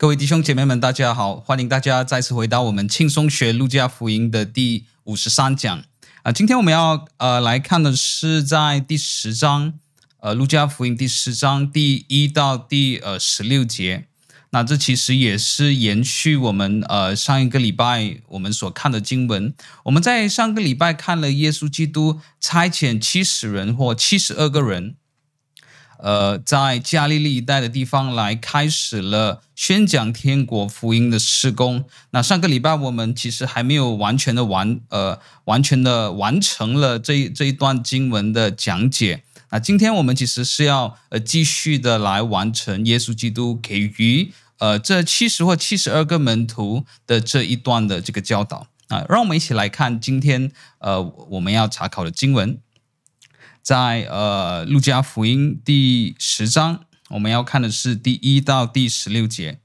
各位弟兄姐妹们，大家好！欢迎大家再次回到我们轻松学路加福音的第五十三讲啊。今天我们要呃来看的是在第十章，呃，路加福音第十章第一到第呃十六节。那这其实也是延续我们呃上一个礼拜我们所看的经文。我们在上个礼拜看了耶稣基督差遣七十人或七十二个人。呃，在加利利一带的地方来开始了宣讲天国福音的事工。那上个礼拜我们其实还没有完全的完，呃，完全的完成了这这一段经文的讲解。那今天我们其实是要呃继续的来完成耶稣基督给予呃这七十或七十二个门徒的这一段的这个教导啊。让我们一起来看今天呃我们要查考的经文。在呃，路加福音第十章，我们要看的是第一到第十六节。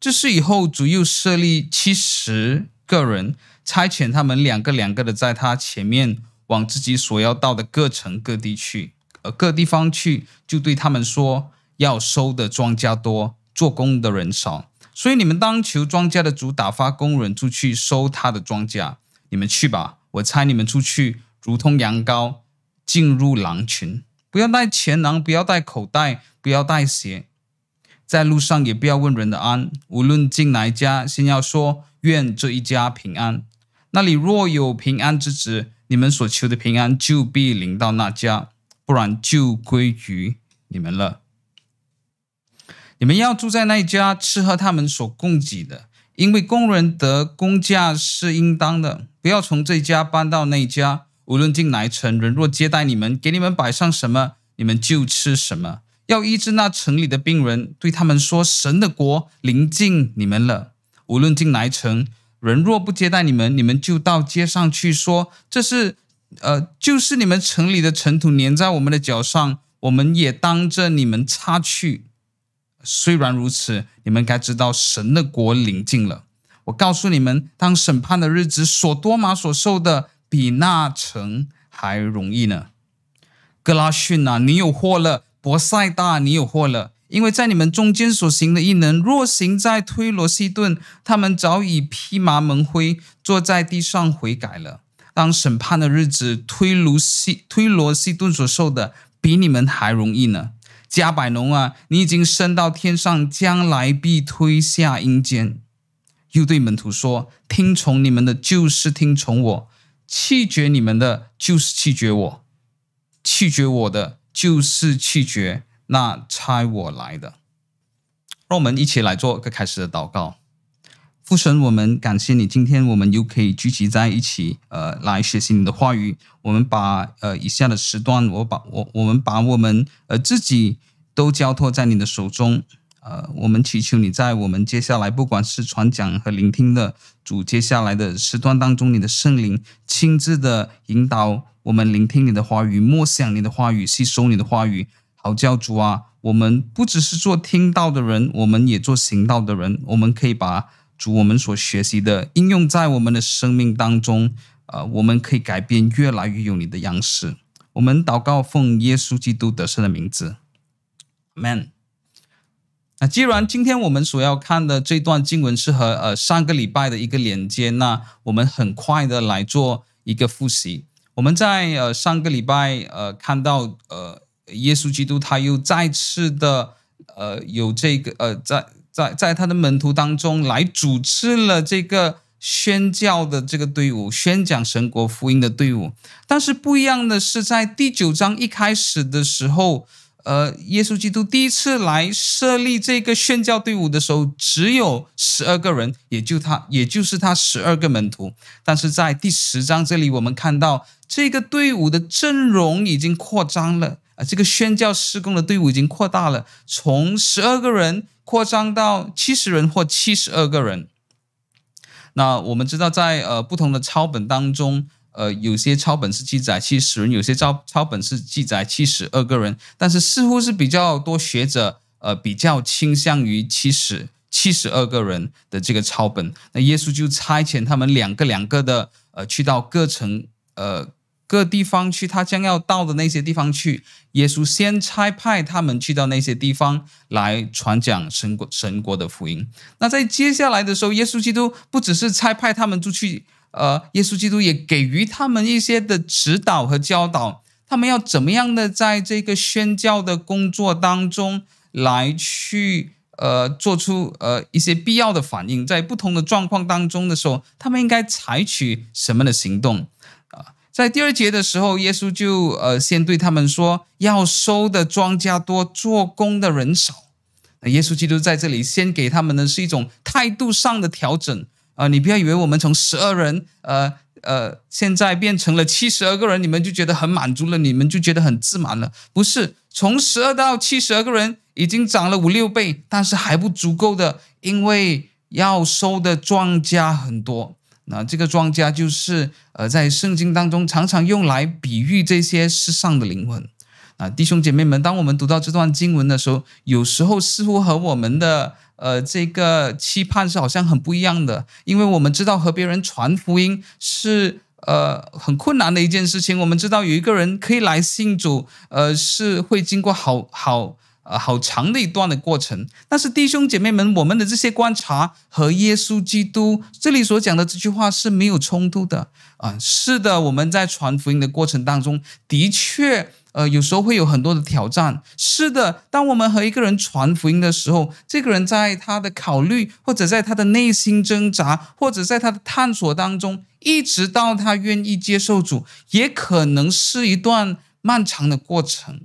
这是以后，主又设立七十个人，差遣他们两个两个的在他前面，往自己所要到的各城各地去，呃，各地方去，就对他们说：要收的庄稼多，做工的人少，所以你们当求庄稼的主打发工人出去收他的庄稼。你们去吧，我差你们出去，如同羊羔。进入狼群，不要带钱囊，不要带口袋，不要带鞋，在路上也不要问人的安。无论进哪一家，先要说愿这一家平安。那里若有平安之子，你们所求的平安就必临到那家，不然就归于你们了。你们要住在那一家，吃喝他们所供给的，因为工人得工价是应当的。不要从这家搬到那家。无论进哪一城，人若接待你们，给你们摆上什么，你们就吃什么。要医治那城里的病人，对他们说：“神的国临近你们了。”无论进哪一城，人若不接待你们，你们就到街上去说：“这是，呃，就是你们城里的尘土粘在我们的脚上，我们也当着你们擦去。”虽然如此，你们该知道神的国临近了。我告诉你们，当审判的日子，所多玛所受的。比那城还容易呢，格拉逊呐，你有祸了；博塞大，你有祸了。因为在你们中间所行的异能，若行在推罗西顿，他们早已披麻蒙灰，坐在地上悔改了。当审判的日子，推罗西推罗西顿所受的，比你们还容易呢。迦百农啊，你已经升到天上，将来必推下阴间。又对门徒说：听从你们的，就是听从我。弃绝你们的，就是弃绝我；弃绝我的，就是弃绝那差我来的。让我们一起来做个开始的祷告。父神，我们感谢你，今天我们又可以聚集在一起，呃，来学习你的话语。我们把呃以下的时段，我把我我们把我们呃自己都交托在你的手中。呃，我们祈求你在我们接下来，不管是传讲和聆听的主，接下来的时段当中，你的圣灵亲自的引导我们聆听你的话语，默想你的话语，吸收你的话语。好教主啊，我们不只是做听到的人，我们也做行道的人。我们可以把主我们所学习的应用在我们的生命当中，呃，我们可以改变，越来越有你的样式。我们祷告，奉耶稣基督得胜的名字，Amen。那既然今天我们所要看的这段经文是和呃上个礼拜的一个连接，那我们很快的来做一个复习。我们在呃上个礼拜呃看到呃耶稣基督他又再次的呃有这个呃在在在他的门徒当中来主持了这个宣教的这个队伍，宣讲神国福音的队伍。但是不一样的是，在第九章一开始的时候。呃，耶稣基督第一次来设立这个宣教队伍的时候，只有十二个人，也就他，也就是他十二个门徒。但是在第十章这里，我们看到这个队伍的阵容已经扩张了啊，这个宣教施工的队伍已经扩大了，从十二个人扩张到七十人或七十二个人。那我们知道，在呃不同的抄本当中。呃，有些抄本是记载七十人，有些抄抄本是记载七十二个人，但是似乎是比较多学者呃比较倾向于七十七十二个人的这个抄本。那耶稣就差遣他们两个两个的呃去到各城呃各地方去，他将要到的那些地方去。耶稣先差派他们去到那些地方来传讲神国神国的福音。那在接下来的时候，耶稣基督不只是差派他们出去，呃，耶稣基督也给予他们一些的指导和教导，他们要怎么样的在这个宣教的工作当中来去。呃，做出呃一些必要的反应，在不同的状况当中的时候，他们应该采取什么的行动啊？在第二节的时候，耶稣就呃先对他们说：“要收的庄稼多，做工的人少。”耶稣基督在这里先给他们的是一种态度上的调整、呃！你不要以为我们从十二人呃呃现在变成了七十二个人，你们就觉得很满足了，你们就觉得很自满了？不是，从十二到七十二个人。已经涨了五六倍，但是还不足够的，因为要收的庄稼很多。那这个庄稼就是呃，在圣经当中常常用来比喻这些世上的灵魂。啊，弟兄姐妹们，当我们读到这段经文的时候，有时候似乎和我们的呃这个期盼是好像很不一样的，因为我们知道和别人传福音是呃很困难的一件事情。我们知道有一个人可以来信主，呃，是会经过好好。呃，好长的一段的过程，但是弟兄姐妹们，我们的这些观察和耶稣基督这里所讲的这句话是没有冲突的啊。是的，我们在传福音的过程当中，的确，呃，有时候会有很多的挑战。是的，当我们和一个人传福音的时候，这个人在他的考虑，或者在他的内心挣扎，或者在他的探索当中，一直到他愿意接受主，也可能是一段漫长的过程。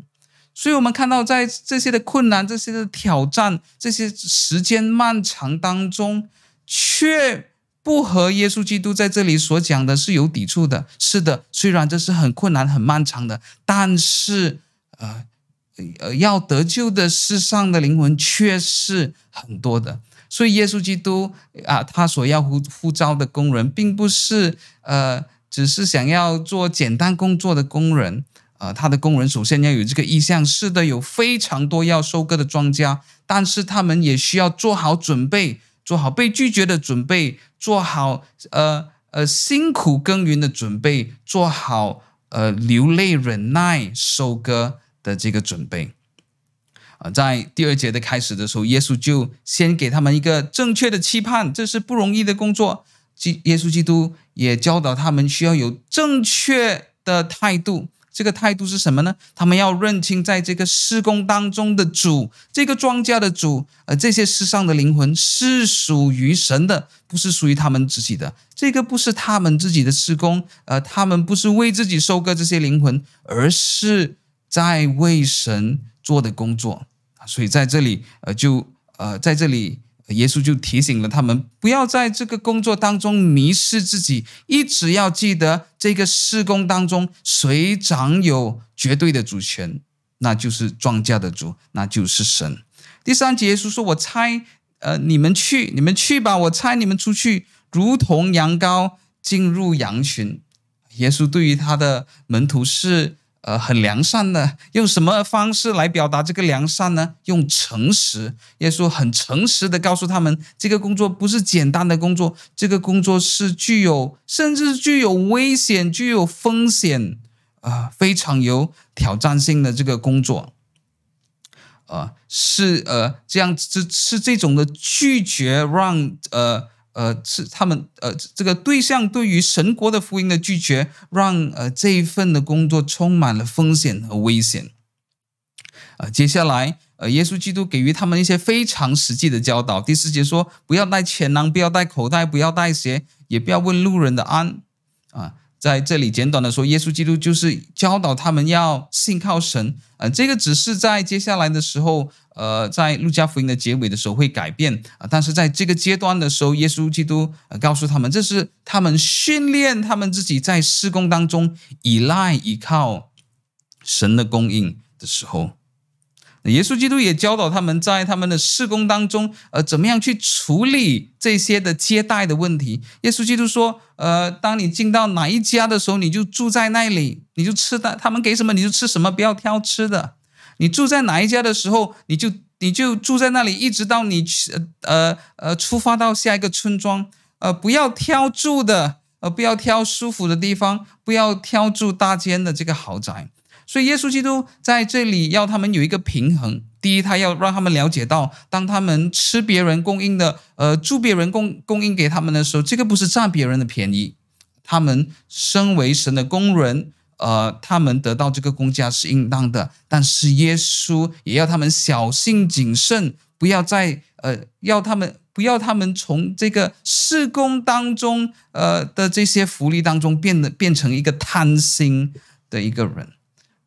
所以，我们看到，在这些的困难、这些的挑战、这些时间漫长当中，却不和耶稣基督在这里所讲的是有抵触的。是的，虽然这是很困难、很漫长的，但是，呃，呃，要得救的世上的灵魂却是很多的。所以，耶稣基督啊，他所要呼呼召的工人，并不是呃，只是想要做简单工作的工人。呃，他的工人首先要有这个意向，是的，有非常多要收割的庄稼，但是他们也需要做好准备，做好被拒绝的准备，做好呃呃辛苦耕耘的准备，做好呃流泪忍耐收割的这个准备。呃，在第二节的开始的时候，耶稣就先给他们一个正确的期盼，这是不容易的工作。基耶稣基督也教导他们需要有正确的态度。这个态度是什么呢？他们要认清，在这个施工当中的主，这个庄稼的主，呃，这些世上的灵魂是属于神的，不是属于他们自己的。这个不是他们自己的施工，呃，他们不是为自己收割这些灵魂，而是在为神做的工作。所以在这里，呃，就呃，在这里。耶稣就提醒了他们，不要在这个工作当中迷失自己，一直要记得这个事工当中谁掌有绝对的主权，那就是庄稼的主，那就是神。第三节，耶稣说：“我差呃你们去，你们去吧，我差你们出去，如同羊羔进入羊群。”耶稣对于他的门徒是。呃，很良善的，用什么方式来表达这个良善呢？用诚实。耶稣很诚实的告诉他们，这个工作不是简单的工作，这个工作是具有，甚至具有危险、具有风险，啊、呃，非常有挑战性的这个工作，啊、是呃这样子，是这种的拒绝让呃。呃，是他们呃，这个对象对于神国的福音的拒绝，让呃这一份的工作充满了风险和危险。呃，接下来呃，耶稣基督给予他们一些非常实际的教导。第四节说：不要带钱囊，不要带口袋，不要带鞋，也不要问路人的安。啊。在这里简短的说，耶稣基督就是教导他们要信靠神。呃，这个只是在接下来的时候，呃，在路加福音的结尾的时候会改变啊。但是在这个阶段的时候，耶稣基督呃告诉他们，这是他们训练他们自己在事工当中依赖依靠神的供应的时候。耶稣基督也教导他们在他们的事工当中，呃，怎么样去处理这些的接待的问题。耶稣基督说，呃，当你进到哪一家的时候，你就住在那里，你就吃的，他们给什么你就吃什么，不要挑吃的。你住在哪一家的时候，你就你就住在那里，一直到你，呃呃，出发到下一个村庄，呃，不要挑住的。呃，不要挑舒服的地方，不要挑住大间的这个豪宅。所以耶稣基督在这里要他们有一个平衡。第一，他要让他们了解到，当他们吃别人供应的，呃，住别人供供应给他们的时候，这个不是占别人的便宜。他们身为神的工人，呃，他们得到这个工价是应当的。但是耶稣也要他们小心谨慎，不要再呃，要他们不要他们从这个事工当中，呃的这些福利当中变得变成一个贪心的一个人。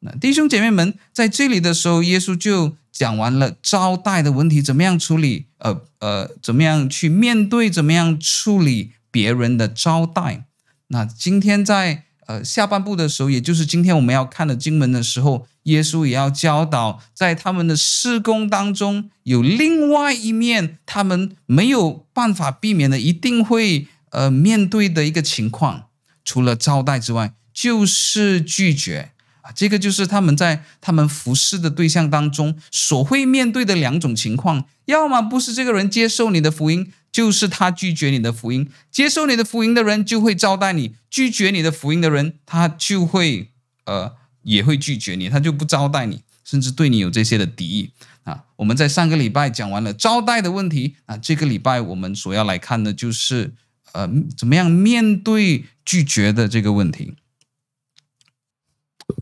那弟兄姐妹们在这里的时候，耶稣就讲完了招待的问题，怎么样处理？呃呃，怎么样去面对？怎么样处理别人的招待？那今天在呃下半部的时候，也就是今天我们要看的经文的时候，耶稣也要教导，在他们的施工当中有另外一面，他们没有办法避免的，一定会呃面对的一个情况，除了招待之外，就是拒绝。这个就是他们在他们服侍的对象当中所会面对的两种情况：要么不是这个人接受你的福音，就是他拒绝你的福音。接受你的福音的人就会招待你，拒绝你的福音的人，他就会呃也会拒绝你，他就不招待你，甚至对你有这些的敌意啊。我们在上个礼拜讲完了招待的问题啊，这个礼拜我们所要来看的就是呃怎么样面对拒绝的这个问题。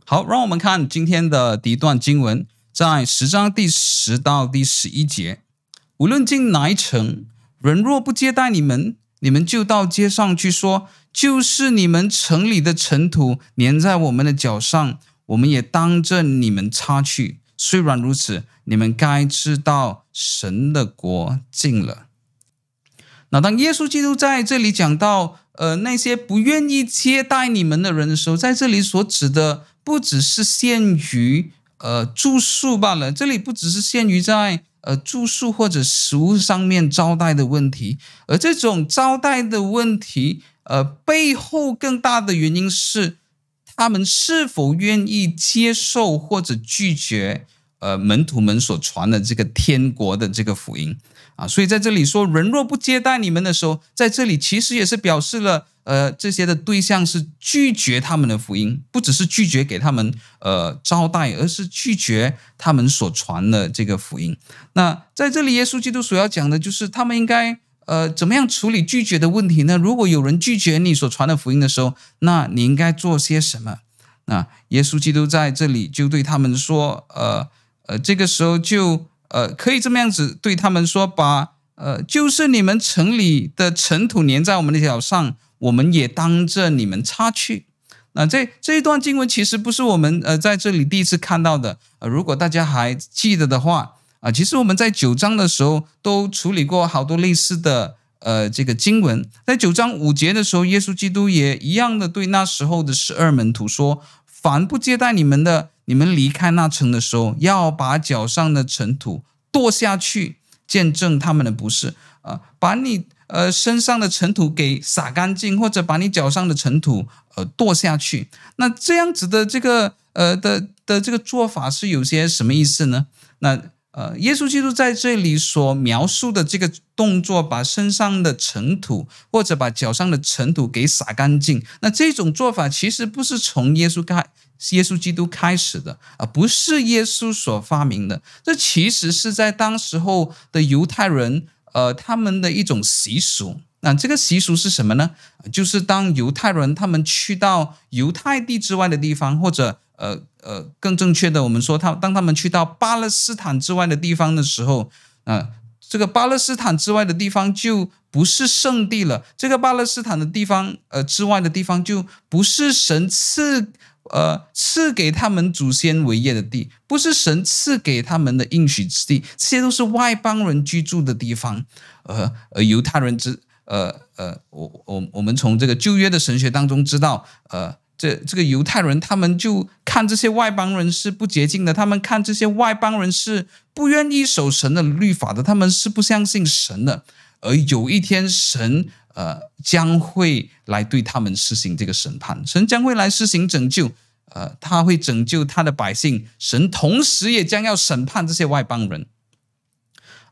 好，让我们看今天的第一段经文，在十章第十到第十一节。无论进哪一城，人若不接待你们，你们就到街上去说，就是你们城里的尘土粘在我们的脚上，我们也当着你们擦去。虽然如此，你们该知道神的国近了。那当耶稣基督在这里讲到，呃，那些不愿意接待你们的人的时候，在这里所指的。不只是限于呃住宿罢了，这里不只是限于在呃住宿或者食物上面招待的问题，而这种招待的问题，呃背后更大的原因是他们是否愿意接受或者拒绝呃门徒们所传的这个天国的这个福音。啊，所以在这里说人若不接待你们的时候，在这里其实也是表示了。呃，这些的对象是拒绝他们的福音，不只是拒绝给他们呃招待，而是拒绝他们所传的这个福音。那在这里，耶稣基督所要讲的就是他们应该呃怎么样处理拒绝的问题呢？如果有人拒绝你所传的福音的时候，那你应该做些什么？那耶稣基督在这里就对他们说，呃呃，这个时候就呃可以这么样子对他们说，把呃就是你们城里的尘土粘在我们的脚上。我们也当着你们擦去。那这这一段经文其实不是我们呃在这里第一次看到的。呃，如果大家还记得的话，啊，其实我们在九章的时候都处理过好多类似的呃这个经文。在九章五节的时候，耶稣基督也一样的对那时候的十二门徒说：“凡不接待你们的，你们离开那城的时候，要把脚上的尘土跺下去，见证他们的不是啊，把你。”呃，身上的尘土给撒干净，或者把你脚上的尘土呃跺下去。那这样子的这个呃的的这个做法是有些什么意思呢？那呃，耶稣基督在这里所描述的这个动作，把身上的尘土或者把脚上的尘土给撒干净，那这种做法其实不是从耶稣开是耶稣基督开始的，而不是耶稣所发明的。这其实是在当时候的犹太人。呃，他们的一种习俗，那这个习俗是什么呢？就是当犹太人他们去到犹太地之外的地方，或者呃呃，更正确的，我们说他当他们去到巴勒斯坦之外的地方的时候，啊、这个巴勒斯坦之外的地方就不是圣地了。这个巴勒斯坦的地方，呃，之外的地方就不是神赐。呃，赐给他们祖先为业的地，不是神赐给他们的应许之地，这些都是外邦人居住的地方。呃，呃，犹太人之，呃呃，我我我们从这个旧约的神学当中知道，呃，这这个犹太人他们就看这些外邦人是不洁净的，他们看这些外邦人是不愿意守神的律法的，他们是不相信神的。而有一天神。呃，将会来对他们施行这个审判，神将会来施行拯救，呃，他会拯救他的百姓，神同时也将要审判这些外邦人。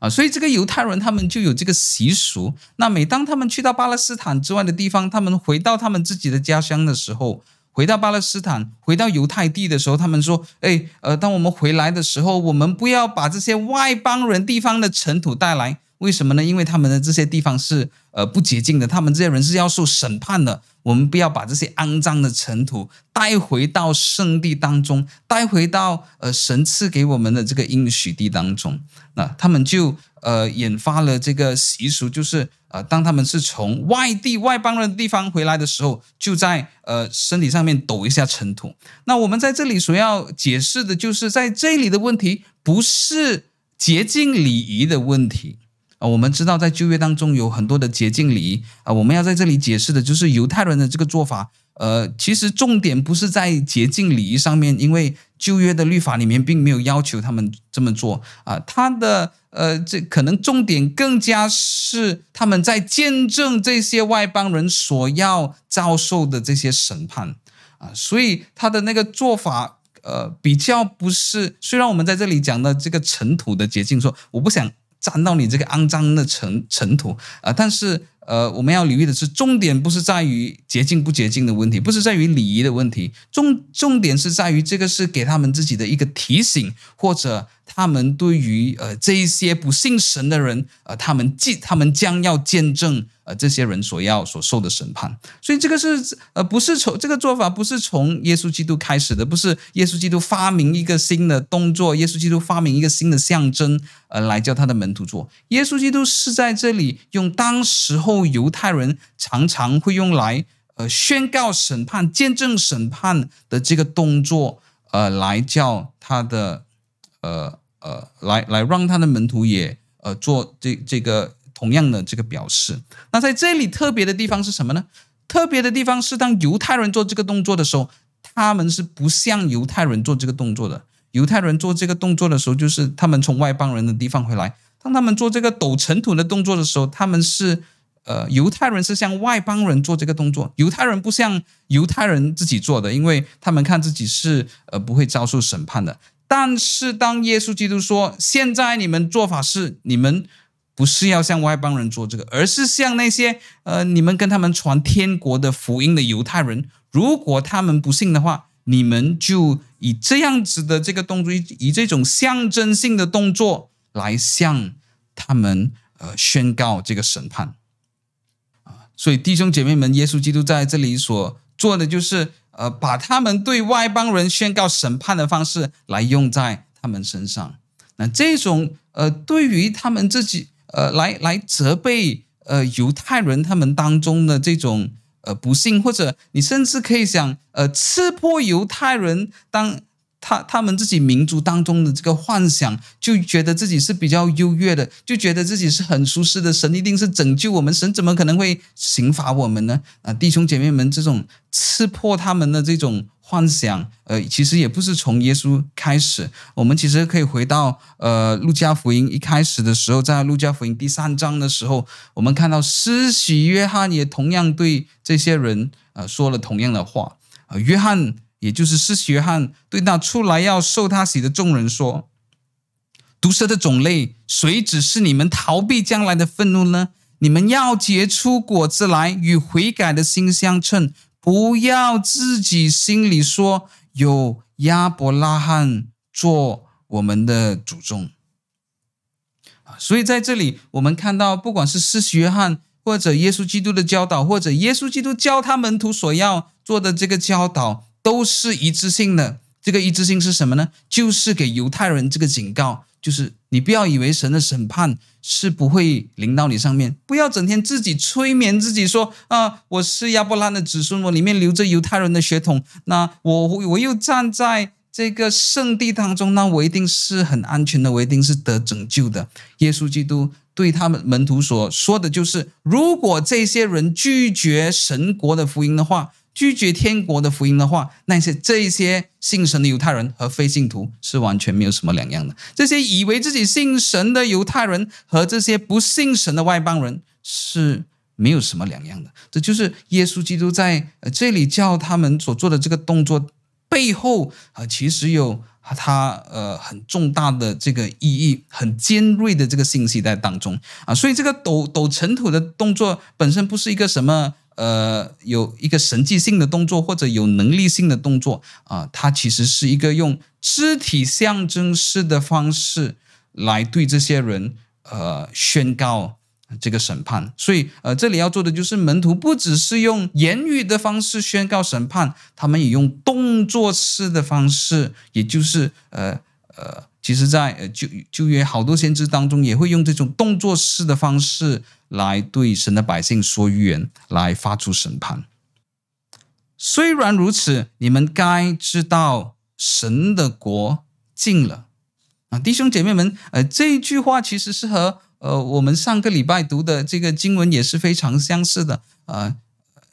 啊，所以这个犹太人他们就有这个习俗。那每当他们去到巴勒斯坦之外的地方，他们回到他们自己的家乡的时候，回到巴勒斯坦，回到犹太地的时候，他们说：“哎，呃，当我们回来的时候，我们不要把这些外邦人地方的尘土带来。为什么呢？因为他们的这些地方是呃不洁净的，他们这些人是要受审判的。我们不要把这些肮脏的尘土带回到圣地当中，带回到呃神赐给我们的这个应许地当中。那他们就呃引发了这个习俗，就是。呃，当他们是从外地外邦人的地方回来的时候，就在呃身体上面抖一下尘土。那我们在这里所要解释的就是，在这里的问题不是洁净礼仪的问题啊。我们知道在旧约当中有很多的洁净礼仪啊，我们要在这里解释的就是犹太人的这个做法。呃，其实重点不是在洁净礼仪上面，因为旧约的律法里面并没有要求他们这么做啊。他的。呃，这可能重点更加是他们在见证这些外邦人所要遭受的这些审判啊，所以他的那个做法，呃，比较不是。虽然我们在这里讲的这个尘土的洁净，说我不想沾到你这个肮脏的尘尘土啊，但是。呃，我们要留意的是，重点不是在于洁净不洁净的问题，不是在于礼仪的问题，重重点是在于这个是给他们自己的一个提醒，或者他们对于呃这一些不信神的人，呃，他们既他们将要见证。呃，这些人所要所受的审判，所以这个是呃，不是从这个做法不是从耶稣基督开始的，不是耶稣基督发明一个新的动作，耶稣基督发明一个新的象征，呃，来叫他的门徒做。耶稣基督是在这里用当时候犹太人常常会用来呃宣告审判、见证审判的这个动作，呃，来叫他的呃呃来来让他的门徒也呃做这这个。同样的这个表示，那在这里特别的地方是什么呢？特别的地方是当犹太人做这个动作的时候，他们是不像犹太人做这个动作的。犹太人做这个动作的时候，就是他们从外邦人的地方回来。当他们做这个抖尘土的动作的时候，他们是呃，犹太人是向外邦人做这个动作，犹太人不像犹太人自己做的，因为他们看自己是呃不会遭受审判的。但是当耶稣基督说：“现在你们做法是你们。”不是要向外邦人做这个，而是向那些呃，你们跟他们传天国的福音的犹太人，如果他们不信的话，你们就以这样子的这个动作，以这种象征性的动作来向他们呃宣告这个审判。所以弟兄姐妹们，耶稣基督在这里所做的就是呃，把他们对外邦人宣告审判的方式来用在他们身上。那这种呃，对于他们自己。呃，来来责备呃犹太人他们当中的这种呃不幸，或者你甚至可以想呃刺破犹太人当他他们自己民族当中的这个幻想，就觉得自己是比较优越的，就觉得自己是很舒适的，神一定是拯救我们，神怎么可能会刑罚我们呢？啊，弟兄姐妹们，这种刺破他们的这种。幻想，呃，其实也不是从耶稣开始。我们其实可以回到，呃，路加福音一开始的时候，在路加福音第三章的时候，我们看到施洗约翰也同样对这些人，呃，说了同样的话。呃，约翰，也就是施洗约翰，对那出来要受他洗的众人说：“毒蛇的种类，谁指示你们逃避将来的愤怒呢？你们要结出果子来，与悔改的心相称。”不要自己心里说，有亚伯拉罕做我们的祖宗，所以在这里我们看到，不管是施洗约翰或者耶稣基督的教导，或者耶稣基督教他门徒所要做的这个教导，都是一致性的。这个一致性是什么呢？就是给犹太人这个警告。就是你不要以为神的审判是不会临到你上面，不要整天自己催眠自己说啊，我是亚伯拉罕的子孙，我里面流着犹太人的血统，那我我又站在这个圣地当中，那我一定是很安全的，我一定是得拯救的。耶稣基督对他们门徒所说的就是，如果这些人拒绝神国的福音的话。拒绝天国的福音的话，那些这些信神的犹太人和非信徒是完全没有什么两样的。这些以为自己信神的犹太人和这些不信神的外邦人是没有什么两样的。这就是耶稣基督在这里叫他们所做的这个动作，背后啊、其实有它呃很重大的这个意义，很尖锐的这个信息在当中啊。所以这个抖抖尘土的动作本身不是一个什么呃有一个神迹性的动作或者有能力性的动作啊，它其实是一个用肢体象征式的方式来对这些人呃宣告。这个审判，所以呃，这里要做的就是门徒不只是用言语的方式宣告审判，他们也用动作式的方式，也就是呃呃，其实在呃旧旧约好多先知当中也会用这种动作式的方式来对神的百姓说预言，来发出审判。虽然如此，你们该知道神的国近了啊，弟兄姐妹们，呃，这一句话其实是和。呃，我们上个礼拜读的这个经文也是非常相似的。呃，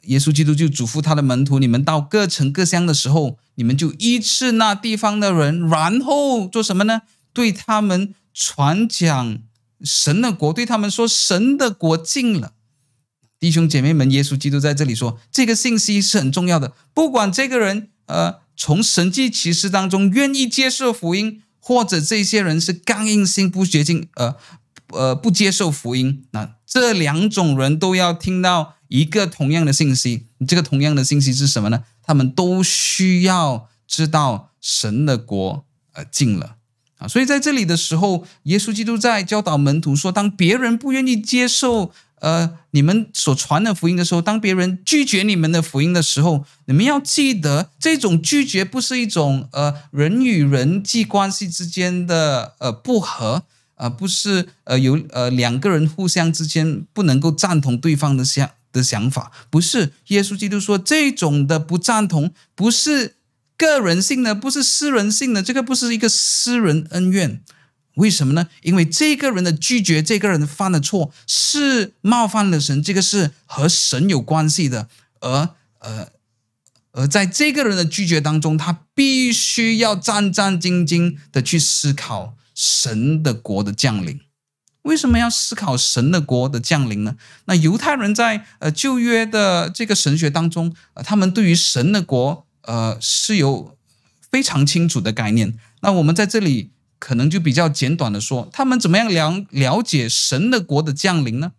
耶稣基督就嘱咐他的门徒：你们到各城各乡的时候，你们就医治那地方的人，然后做什么呢？对他们传讲神的国，对他们说神的国近了。弟兄姐妹们，耶稣基督在这里说，这个信息是很重要的。不管这个人呃从神迹奇事当中愿意接受福音，或者这些人是刚硬心不洁净，呃。呃，不接受福音，那这两种人都要听到一个同样的信息。这个同样的信息是什么呢？他们都需要知道神的国呃近了啊。所以在这里的时候，耶稣基督在教导门徒说：当别人不愿意接受呃你们所传的福音的时候，当别人拒绝你们的福音的时候，你们要记得，这种拒绝不是一种呃人与人际关系之间的呃不和。而不是呃有呃两个人互相之间不能够赞同对方的想的想法，不是耶稣基督说这种的不赞同不是个人性的，不是私人性的，这个不是一个私人恩怨，为什么呢？因为这个人的拒绝，这个人犯的错是冒犯了神，这个是和神有关系的，而呃而在这个人的拒绝当中，他必须要战战兢兢的去思考。神的国的降临，为什么要思考神的国的降临呢？那犹太人在呃旧约的这个神学当中，呃，他们对于神的国呃是有非常清楚的概念。那我们在这里可能就比较简短的说，他们怎么样了了解神的国的降临呢？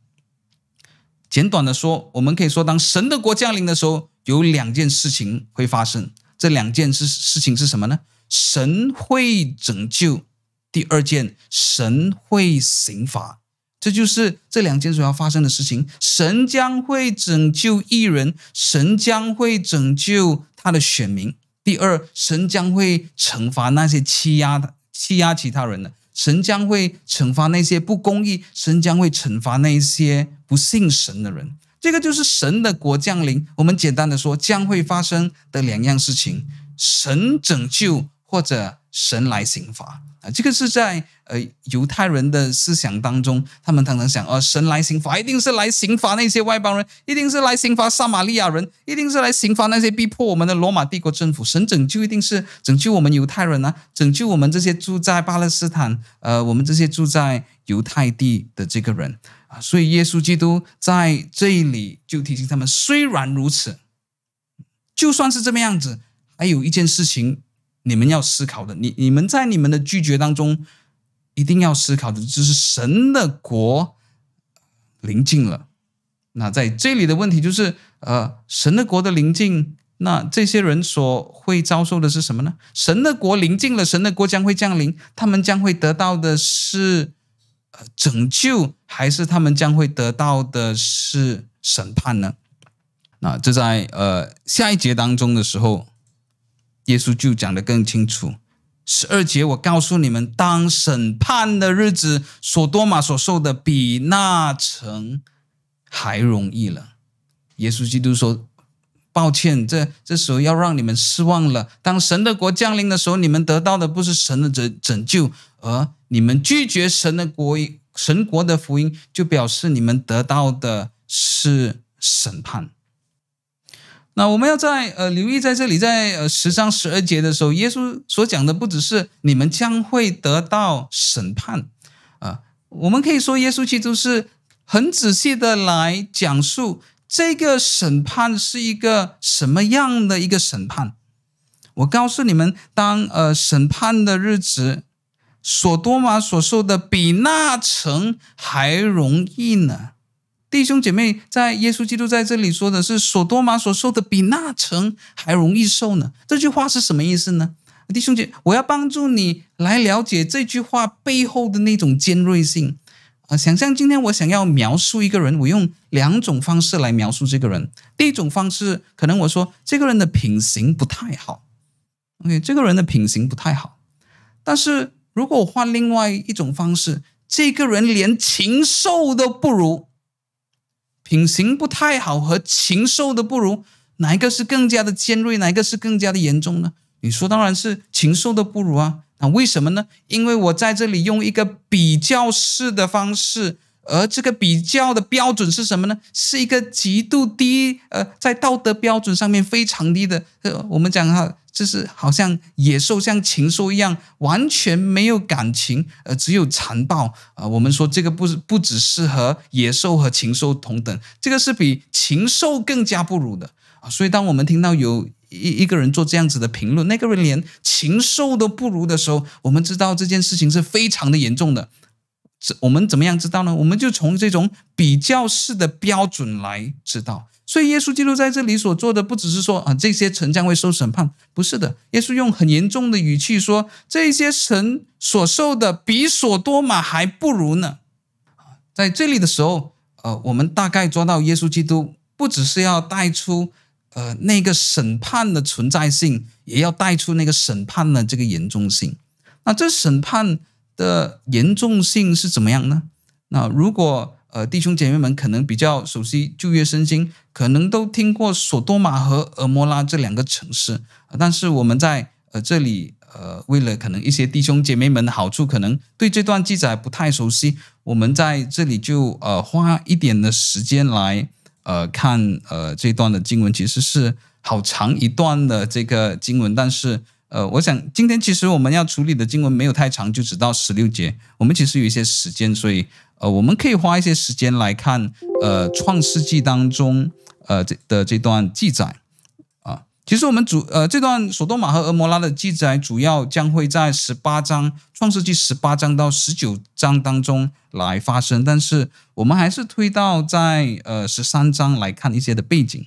简短的说，我们可以说，当神的国降临的时候，有两件事情会发生。这两件事事情是什么呢？神会拯救。第二件，神会刑罚，这就是这两件所要发生的事情。神将会拯救一人，神将会拯救他的选民。第二，神将会惩罚那些欺压的、欺压其他人的。神将会惩罚那些不公义，神将会惩罚那些不信神的人。这个就是神的国降临。我们简单的说，将会发生的两样事情：神拯救或者神来刑罚。啊，这个是在呃犹太人的思想当中，他们常常想，哦，神来刑罚，一定是来刑罚那些外邦人，一定是来刑罚撒玛利亚人，一定是来刑罚那些逼迫我们的罗马帝国政府。神拯救一定是拯救我们犹太人啊，拯救我们这些住在巴勒斯坦，呃，我们这些住在犹太地的这个人啊。所以耶稣基督在这里就提醒他们，虽然如此，就算是这么样子，还有一件事情。你们要思考的，你你们在你们的拒绝当中，一定要思考的，就是神的国临近了。那在这里的问题就是，呃，神的国的临近，那这些人所会遭受的是什么呢？神的国临近了，神的国将会降临，他们将会得到的是拯救，还是他们将会得到的是审判呢？那这在呃下一节当中的时候。耶稣就讲得更清楚。十二节，我告诉你们，当审判的日子，所多玛所受的比那城还容易了。耶稣基督说：“抱歉，这这时候要让你们失望了。当神的国降临的时候，你们得到的不是神的拯拯救，而你们拒绝神的国，神国的福音，就表示你们得到的是审判。”那我们要在呃留意在这里，在呃十章十二节的时候，耶稣所讲的不只是你们将会得到审判啊，我们可以说耶稣基督是很仔细的来讲述这个审判是一个什么样的一个审判。我告诉你们，当呃审判的日子，所多玛所受的比那城还容易呢。弟兄姐妹，在耶稣基督在这里说的是，所多玛所受的比那城还容易受呢。这句话是什么意思呢？弟兄姐，我要帮助你来了解这句话背后的那种尖锐性。啊，想象今天我想要描述一个人，我用两种方式来描述这个人。第一种方式，可能我说这个人的品行不太好。OK，这个人的品行不太好。但是如果我换另外一种方式，这个人连禽兽都不如，品行不太好和禽兽的不如，哪一个是更加的尖锐？哪一个是更加的严重呢？你说当然是禽兽的不如啊。那为什么呢？因为我在这里用一个比较式的方式，而这个比较的标准是什么呢？是一个极度低，呃，在道德标准上面非常低的。呃，我们讲哈，就是好像野兽，像禽兽一样，完全没有感情，呃，只有残暴。啊、我们说这个不是不只适合野兽和禽兽同等，这个是比禽兽更加不如的啊、所以当我们听到有一一个人做这样子的评论，那个人连禽兽都不如的时候，我们知道这件事情是非常的严重的。我们怎么样知道呢？我们就从这种比较式的标准来知道。所以耶稣基督在这里所做的，不只是说啊，这些城将会受审判，不是的。耶稣用很严重的语气说，这些城所受的比所多玛还不如呢。在这里的时候，呃，我们大概抓到耶稣基督不只是要带出。呃，那个审判的存在性，也要带出那个审判的这个严重性。那这审判的严重性是怎么样呢？那如果呃弟兄姐妹们可能比较熟悉旧约圣经，可能都听过所多玛和蛾摩拉这两个城市。但是我们在呃这里呃，为了可能一些弟兄姐妹们的好处，可能对这段记载不太熟悉，我们在这里就呃花一点的时间来。呃，看呃这段的经文其实是好长一段的这个经文，但是呃，我想今天其实我们要处理的经文没有太长，就只到十六节。我们其实有一些时间，所以呃，我们可以花一些时间来看呃创世纪当中呃这的这段记载啊。其实我们主呃这段所多玛和俄摩拉的记载，主要将会在十八章创世纪十八章到十九章当中来发生，但是我们还是推到在呃十三章来看一些的背景。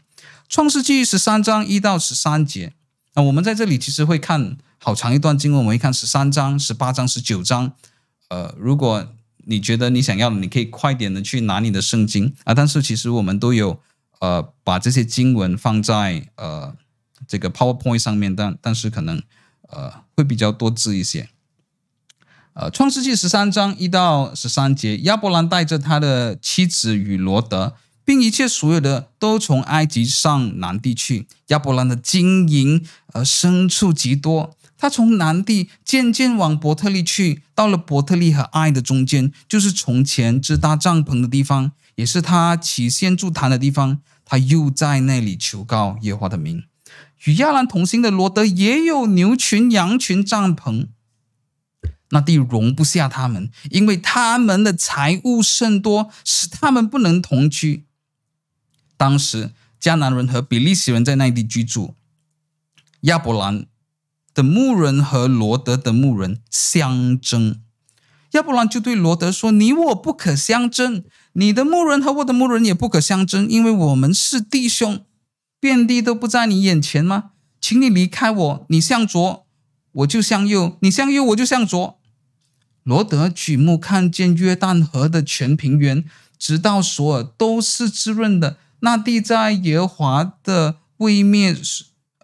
创世纪十三章一到十三节，那我们在这里其实会看好长一段经文，我们会看十三章、十八章、十九章。呃，如果你觉得你想要，你可以快点的去拿你的圣经啊。但是其实我们都有呃把这些经文放在呃。这个 PowerPoint 上面，但但是可能呃会比较多字一些。呃，创世纪十三章一到十三节，亚伯兰带着他的妻子与罗德，并一切所有的，都从埃及上南地去。亚伯兰的金银呃牲畜极多，他从南地渐渐往伯特利去，到了伯特利和爱的中间，就是从前支搭帐篷的地方，也是他起先筑坛的地方。他又在那里求告耶和华的名。与亚兰同行的罗得也有牛群、羊群、帐篷，那地容不下他们，因为他们的财物甚多，使他们不能同居。当时迦南人和比利时人在那地居住，亚伯兰的牧人和罗德的牧人相争，亚伯兰就对罗德说：“你我不可相争，你的牧人和我的牧人也不可相争，因为我们是弟兄。”遍地都不在你眼前吗？请你离开我，你向左，我就向右；你向右，我就向左。罗德举目看见约旦河的全平原，直到索尔，都是滋润的。那地在耶和华的位灭，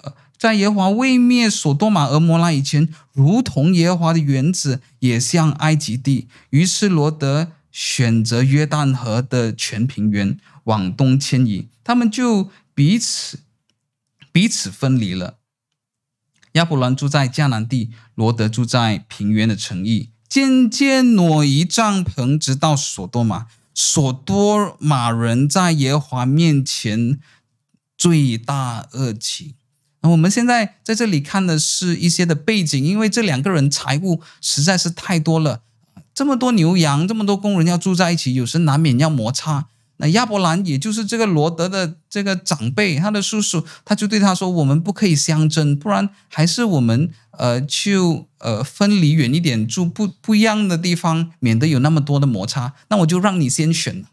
呃，在耶和华位灭所多玛、蛾摩拉以前，如同耶和华的原子，也像埃及地。于是罗得选择约旦河的全平原，往东迁移。他们就。彼此彼此分离了。亚伯兰住在迦南地，罗得住在平原的城邑，渐渐挪移帐篷，直到所多玛。所多玛人在耶华面前罪大恶极。那我们现在在这里看的是一些的背景，因为这两个人财物实在是太多了，这么多牛羊，这么多工人要住在一起，有时难免要摩擦。那亚伯兰也就是这个罗德的这个长辈，他的叔叔，他就对他说：“我们不可以相争，不然还是我们呃就呃分离远一点，住不不一样的地方，免得有那么多的摩擦。那我就让你先选。”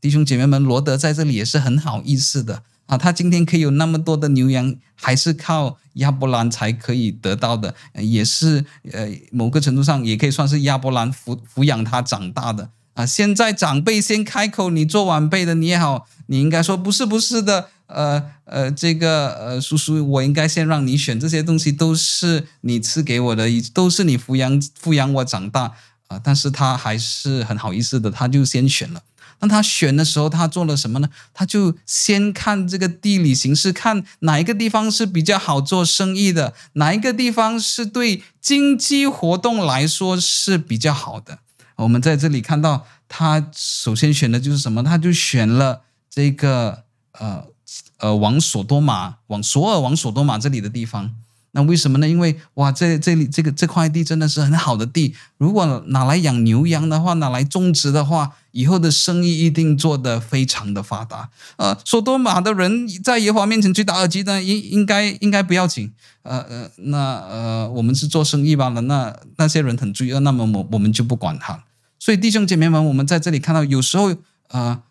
弟兄姐妹们，罗德在这里也是很好意思的。啊，他今天可以有那么多的牛羊，还是靠亚伯兰才可以得到的，也是呃，某个程度上也可以算是亚伯兰抚抚养他长大的啊。现在长辈先开口，你做晚辈的你也好，你应该说不是不是的，呃呃，这个呃叔叔，我应该先让你选，这些东西都是你赐给我的，都是你抚养抚养我长大啊。但是他还是很好意思的，他就先选了。当他选的时候，他做了什么呢？他就先看这个地理形势，看哪一个地方是比较好做生意的，哪一个地方是对经济活动来说是比较好的。我们在这里看到，他首先选的就是什么？他就选了这个呃呃，往索多玛、往索尔、往索多玛这里的地方。那为什么呢？因为哇，这这里这个这块地真的是很好的地，如果拿来养牛羊的话，拿来种植的话，以后的生意一定做得非常的发达。呃，索多玛的人在耶和华面前去打耳机的，应应该应该不要紧。呃呃，那呃，我们是做生意吧？那那些人很罪恶，那么我我们就不管他。所以弟兄姐妹们，我们在这里看到，有时候呃。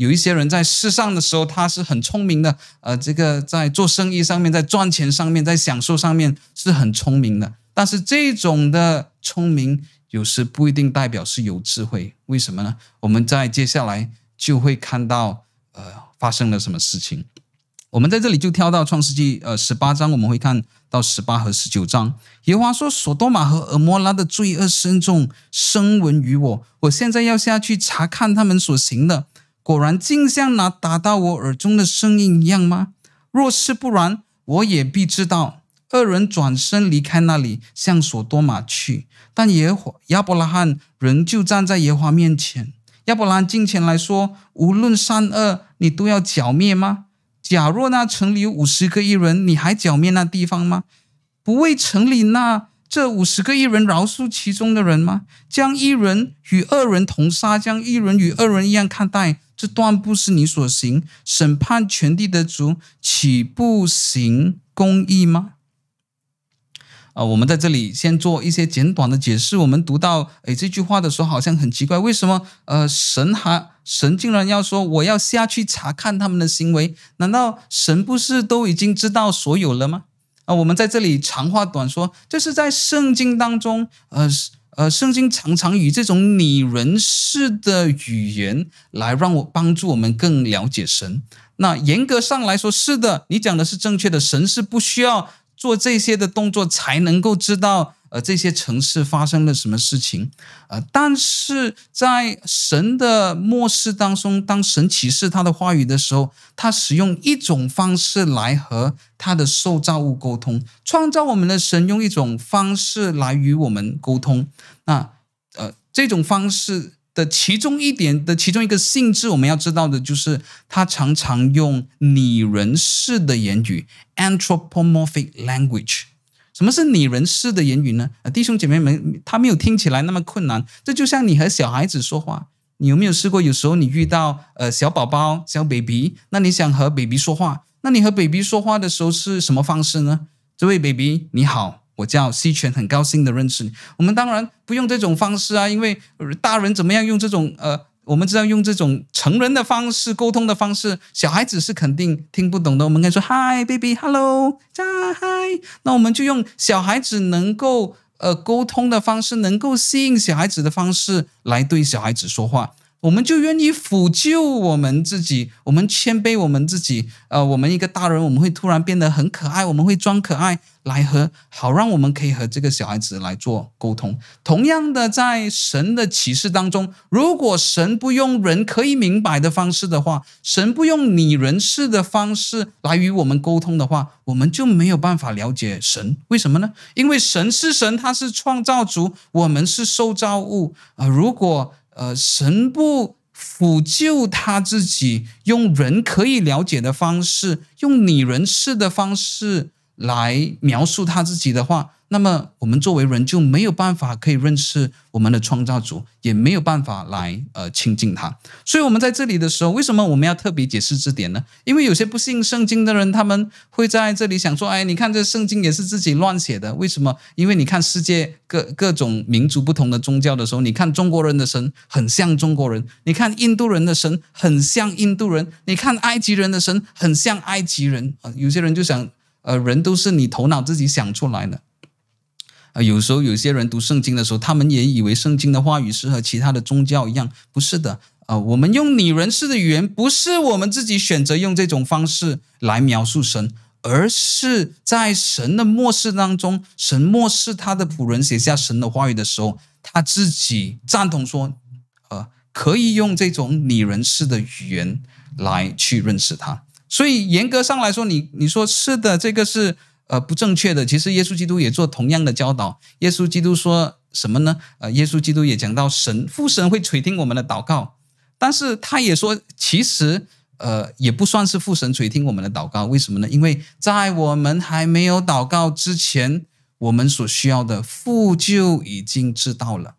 有一些人在世上的时候，他是很聪明的，呃，这个在做生意上面，在赚钱上面，在享受上面是很聪明的。但是这种的聪明，有时不一定代表是有智慧。为什么呢？我们在接下来就会看到，呃，发生了什么事情。我们在这里就跳到创世纪，呃，十八章，我们会看到十八和十九章。耶和华说：“索多玛和蛾摩拉的罪恶深重，声闻于我，我现在要下去查看他们所行的。”果然，竟像那打到我耳中的声音一样吗？若是不然，我也必知道。二人转身离开那里，向索多玛去。但耶和亚伯拉罕仍旧站在耶和华面前。亚伯拉罕近前来说：“无论善恶，你都要剿灭吗？假若那城里有五十个义人，你还剿灭那地方吗？不为城里那这五十个义人饶恕其中的人吗？将义人与恶人同杀，将义人与恶人一样看待。”这断不是你所行，审判全地的主岂不行公义吗？啊，我们在这里先做一些简短的解释。我们读到诶这句话的时候，好像很奇怪，为什么呃神还神竟然要说我要下去查看他们的行为？难道神不是都已经知道所有了吗？啊，我们在这里长话短说，这是在圣经当中，呃。呃，圣经常常以这种拟人式的语言来让我帮助我们更了解神。那严格上来说，是的，你讲的是正确的。神是不需要做这些的动作才能够知道。呃，这些城市发生了什么事情？呃，但是在神的默示当中，当神启示他的话语的时候，他使用一种方式来和他的受造物沟通。创造我们的神用一种方式来与我们沟通。那呃，这种方式的其中一点的其中一个性质，我们要知道的就是，他常常用拟人式的言语 （anthropomorphic language）。什么是拟人式的言语呢？弟兄姐妹们，他没有听起来那么困难。这就像你和小孩子说话，你有没有试过？有时候你遇到呃小宝宝、小 baby，那你想和 baby 说话，那你和 baby 说话的时候是什么方式呢？这位 baby 你好，我叫西泉，很高兴的认识你。我们当然不用这种方式啊，因为大人怎么样用这种呃。我们知道用这种成人的方式沟通的方式，小孩子是肯定听不懂的。我们可以说 “Hi, baby”，“Hello”，“Hi”，那我们就用小孩子能够呃沟通的方式，能够吸引小孩子的方式来对小孩子说话。我们就愿意抚救我们自己，我们谦卑我们自己。呃，我们一个大人，我们会突然变得很可爱，我们会装可爱来和好，让我们可以和这个小孩子来做沟通。同样的，在神的启示当中，如果神不用人可以明白的方式的话，神不用拟人式的方式来与我们沟通的话，我们就没有办法了解神。为什么呢？因为神是神，他是创造主，我们是受造物啊，呃。如果呃，神不辅救他自己，用人可以了解的方式，用拟人式的方式来描述他自己的话，那么我们作为人就没有办法可以认识我们的创造主，也没有办法来呃亲近他。所以，我们在这里的时候，为什么我们要特别解释这点呢？因为有些不信圣经的人，他们会在这里想说：“哎，你看这圣经也是自己乱写的，为什么？因为你看世界各各种民族不同的宗教的时候，你看中国人的神很像中国人，你看印度人的神很像印度人，你看埃及人的神很像埃及人啊。有些人就想，呃，人都是你头脑自己想出来的。”啊，有时候有些人读圣经的时候，他们也以为圣经的话语是和其他的宗教一样，不是的。啊，我们用拟人式的语言，不是我们自己选择用这种方式来描述神，而是在神的默示当中，神默示他的仆人写下神的话语的时候，他自己赞同说，呃，可以用这种拟人式的语言来去认识他。所以严格上来说，你你说是的，这个是。呃，不正确的。其实耶稣基督也做同样的教导。耶稣基督说什么呢？呃，耶稣基督也讲到神父神会垂听我们的祷告，但是他也说，其实呃也不算是父神垂听我们的祷告。为什么呢？因为在我们还没有祷告之前，我们所需要的父就已经知道了。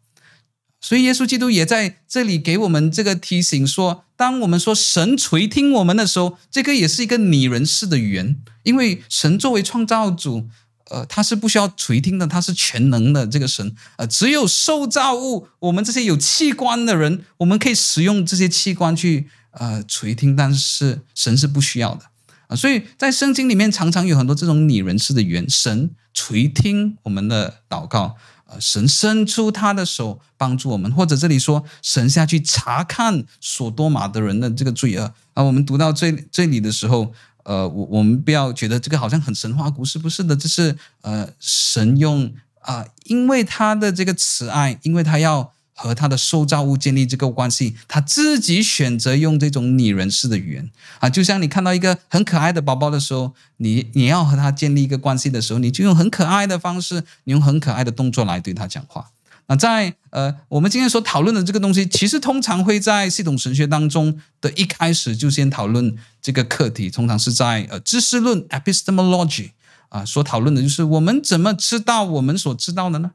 所以耶稣基督也在这里给我们这个提醒说，当我们说神垂听我们的时候，这个也是一个拟人式的语言，因为神作为创造主，呃，他是不需要垂听的，他是全能的这个神，呃，只有受造物，我们这些有器官的人，我们可以使用这些器官去呃垂听，但是神是不需要的啊，所以在圣经里面常常有很多这种拟人式的语言，神垂听我们的祷告。神伸出他的手帮助我们，或者这里说神下去查看所多玛的人的这个罪恶啊。我们读到这这里的时候，呃，我我们不要觉得这个好像很神话故事，不是的，这是呃神用啊、因为他的这个慈爱，因为他要。和他的受造物建立这个关系，他自己选择用这种拟人式的语言啊，就像你看到一个很可爱的宝宝的时候，你你要和他建立一个关系的时候，你就用很可爱的方式，你用很可爱的动作来对他讲话。那在呃，我们今天所讨论的这个东西，其实通常会在系统神学当中的一开始就先讨论这个课题，通常是在呃知识论 （epistemology） 啊所讨论的就是我们怎么知道我们所知道的呢？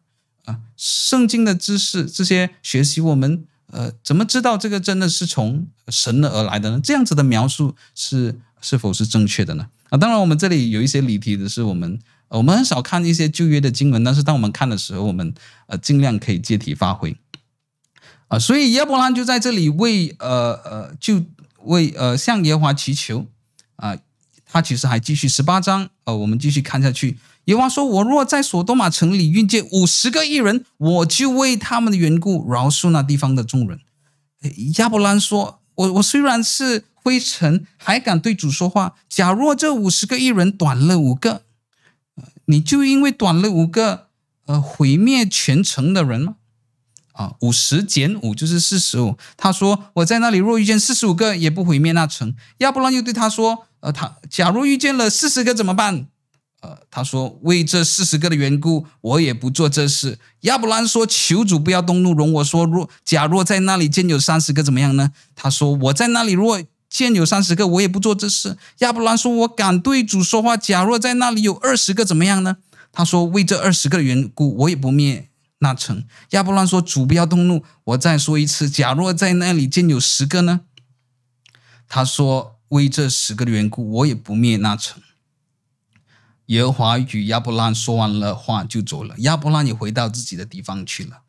啊，圣经的知识这些学习，我们呃怎么知道这个真的是从神而来的呢？这样子的描述是是否是正确的呢？啊，当然我们这里有一些离题的是，我们我们很少看一些旧约的经文，但是当我们看的时候，我们呃尽量可以借题发挥。啊，所以亚伯兰就在这里为呃呃就为呃向耶和华祈求啊，他其实还继续十八章，呃，我们继续看下去。耶和华说：“我若在所多玛城里遇见五十个义人，我就为他们的缘故饶恕那地方的众人。”亚伯兰说：“我我虽然是灰尘，还敢对主说话。假若这五十个义人短了五个，你就因为短了五个，呃，毁灭全城的人吗？啊，五十减五就是四十五。他说：我在那里若遇见四十五个，也不毁灭那城。亚伯兰又对他说：呃，他假如遇见了四十个怎么办？”呃，他说：“为这四十个的缘故，我也不做这事。”亚伯兰说：“求主不要动怒，容我说。若假若在那里见有三十个，怎么样呢？”他说：“我在那里若见有三十个，我也不做这事。”亚伯兰说：“我敢对主说话。假若在那里有二十个，怎么样呢？”他说：“为这二十个的缘故，我也不灭那城。”亚伯兰说：“主不要动怒，我再说一次。假若在那里见有十个呢？”他说：“为这十个的缘故，我也不灭那城。”耶和华与亚伯拉说完了话就走了，亚伯拉也回到自己的地方去了。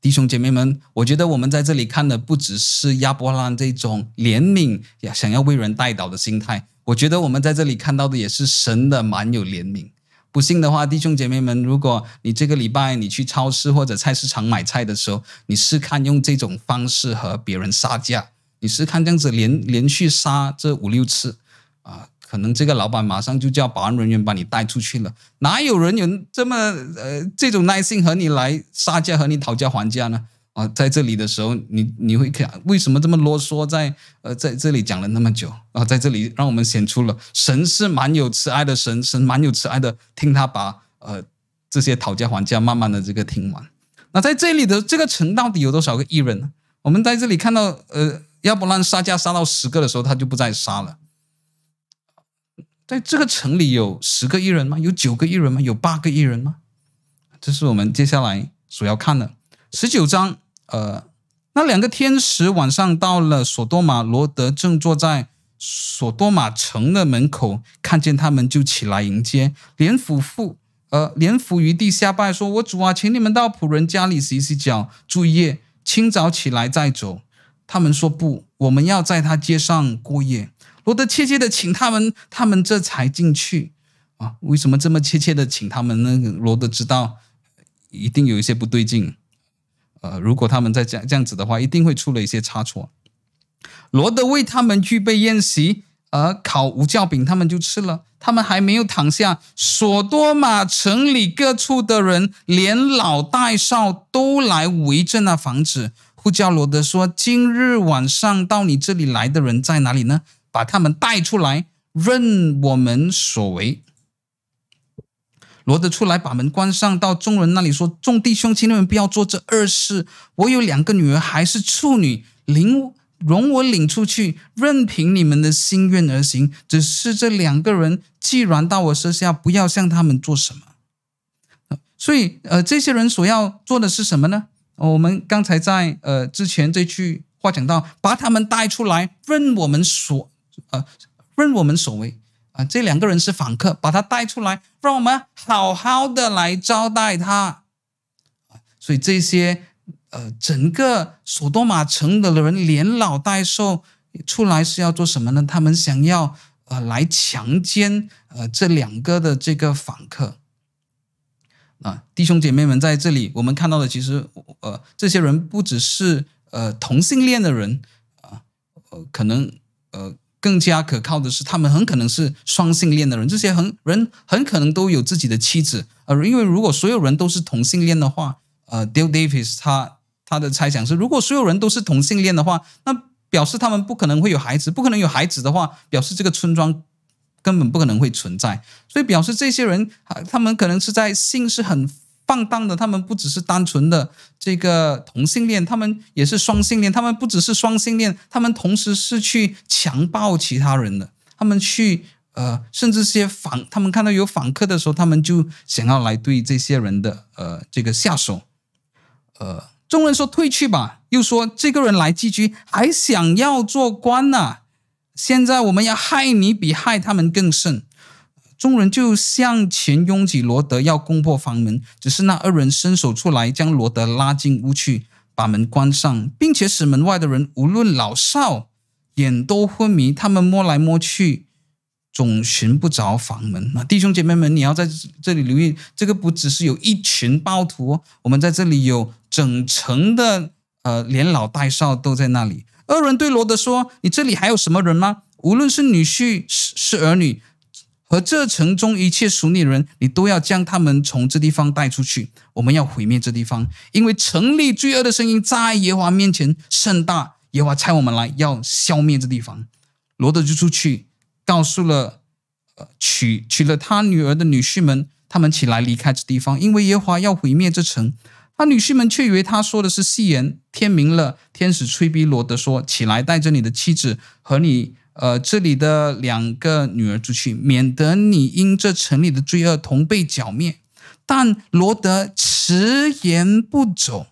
弟兄姐妹们，我觉得我们在这里看的不只是亚伯拉这种怜悯、想要为人代祷的心态，我觉得我们在这里看到的也是神的蛮有怜悯。不信的话，弟兄姐妹们，如果你这个礼拜你去超市或者菜市场买菜的时候，你试看用这种方式和别人杀价，你试看这样子连连续杀这五六次。可能这个老板马上就叫保安人员把你带出去了。哪有人有这么呃这种耐心和你来杀价和你讨价还价呢？啊，在这里的时候，你你会看为什么这么啰嗦在，呃在这里讲了那么久啊，在这里让我们显出了神是蛮有慈爱的神，神蛮有慈爱的，听他把呃这些讨价还价慢慢的这个听完。那在这里的这个城到底有多少个艺人呢？我们在这里看到呃亚伯兰杀价杀到十个的时候，他就不再杀了。在这个城里有十个艺人吗？有九个艺人吗？有八个艺人吗？这是我们接下来所要看的十九章。呃，那两个天使晚上到了索多玛，罗德正坐在索多玛城的门口，看见他们就起来迎接，连俯伏，呃，连伏于地下拜，说：“我主啊，请你们到仆人家里洗洗脚，住一夜，清早起来再走。”他们说：“不，我们要在他街上过夜。”罗德切切的请他们，他们这才进去。啊，为什么这么切切的请他们呢？罗德知道一定有一些不对劲。呃，如果他们再这样这样子的话，一定会出了一些差错。罗德为他们预备宴席，而烤无酵饼，他们就吃了。他们还没有躺下，索多玛城里各处的人，连老带少，都来围着那房子，呼叫罗德说：“今日晚上到你这里来的人在哪里呢？把他们带出来，任我们所为。”罗德出来，把门关上，到众人那里说：“众弟兄，请你们不要做这恶事。我有两个女儿，还是处女，领容我领出去，任凭你们的心愿而行。只是这两个人既然到我舍下，不要向他们做什么。所以，呃，这些人所要做的是什么呢？我们刚才在呃之前这句话讲到，把他们带出来，任我们所呃任我们所为。”啊，这两个人是访客，把他带出来，让我们好好的来招待他。所以这些呃，整个索多玛城的人连老带瘦出来是要做什么呢？他们想要呃来强奸呃这两个的这个访客。啊，弟兄姐妹们，在这里我们看到的，其实呃，这些人不只是呃同性恋的人啊，呃，可能呃。更加可靠的是，他们很可能是双性恋的人。这些很人很可能都有自己的妻子。呃，因为如果所有人都是同性恋的话，呃，Dale Davis 他他的猜想是，如果所有人都是同性恋的话，那表示他们不可能会有孩子。不可能有孩子的话，表示这个村庄根本不可能会存在。所以表示这些人，他们可能是在性是很。放荡的，他们不只是单纯的这个同性恋，他们也是双性恋。他们不只是双性恋，他们同时是去强暴其他人的。他们去呃，甚至些访，他们看到有访客的时候，他们就想要来对这些人的呃这个下手。呃，众人说退去吧，又说这个人来寄居，还想要做官呢。现在我们要害你，比害他们更甚。众人就向前拥挤罗德，要攻破房门。只是那二人伸手出来，将罗德拉进屋去，把门关上，并且使门外的人无论老少，眼都昏迷。他们摸来摸去，总寻不着房门。那弟兄姐妹们，你要在这里留意，这个不只是有一群暴徒，我们在这里有整城的，呃，连老带少都在那里。二人对罗德说：“你这里还有什么人吗？无论是女婿是是儿女。”和这城中一切属你的人，你都要将他们从这地方带出去。我们要毁灭这地方，因为城里罪恶的声音在耶华面前甚大。耶华差我们来要消灭这地方。罗德就出去，告诉了呃娶娶了他女儿的女婿们，他们起来离开这地方，因为耶华要毁灭这城。他女婿们却以为他说的是戏言。天明了，天使催逼罗德说：“起来，带着你的妻子和你。”呃，这里的两个女儿出去，免得你因这城里的罪恶同被剿灭。但罗德迟延不走。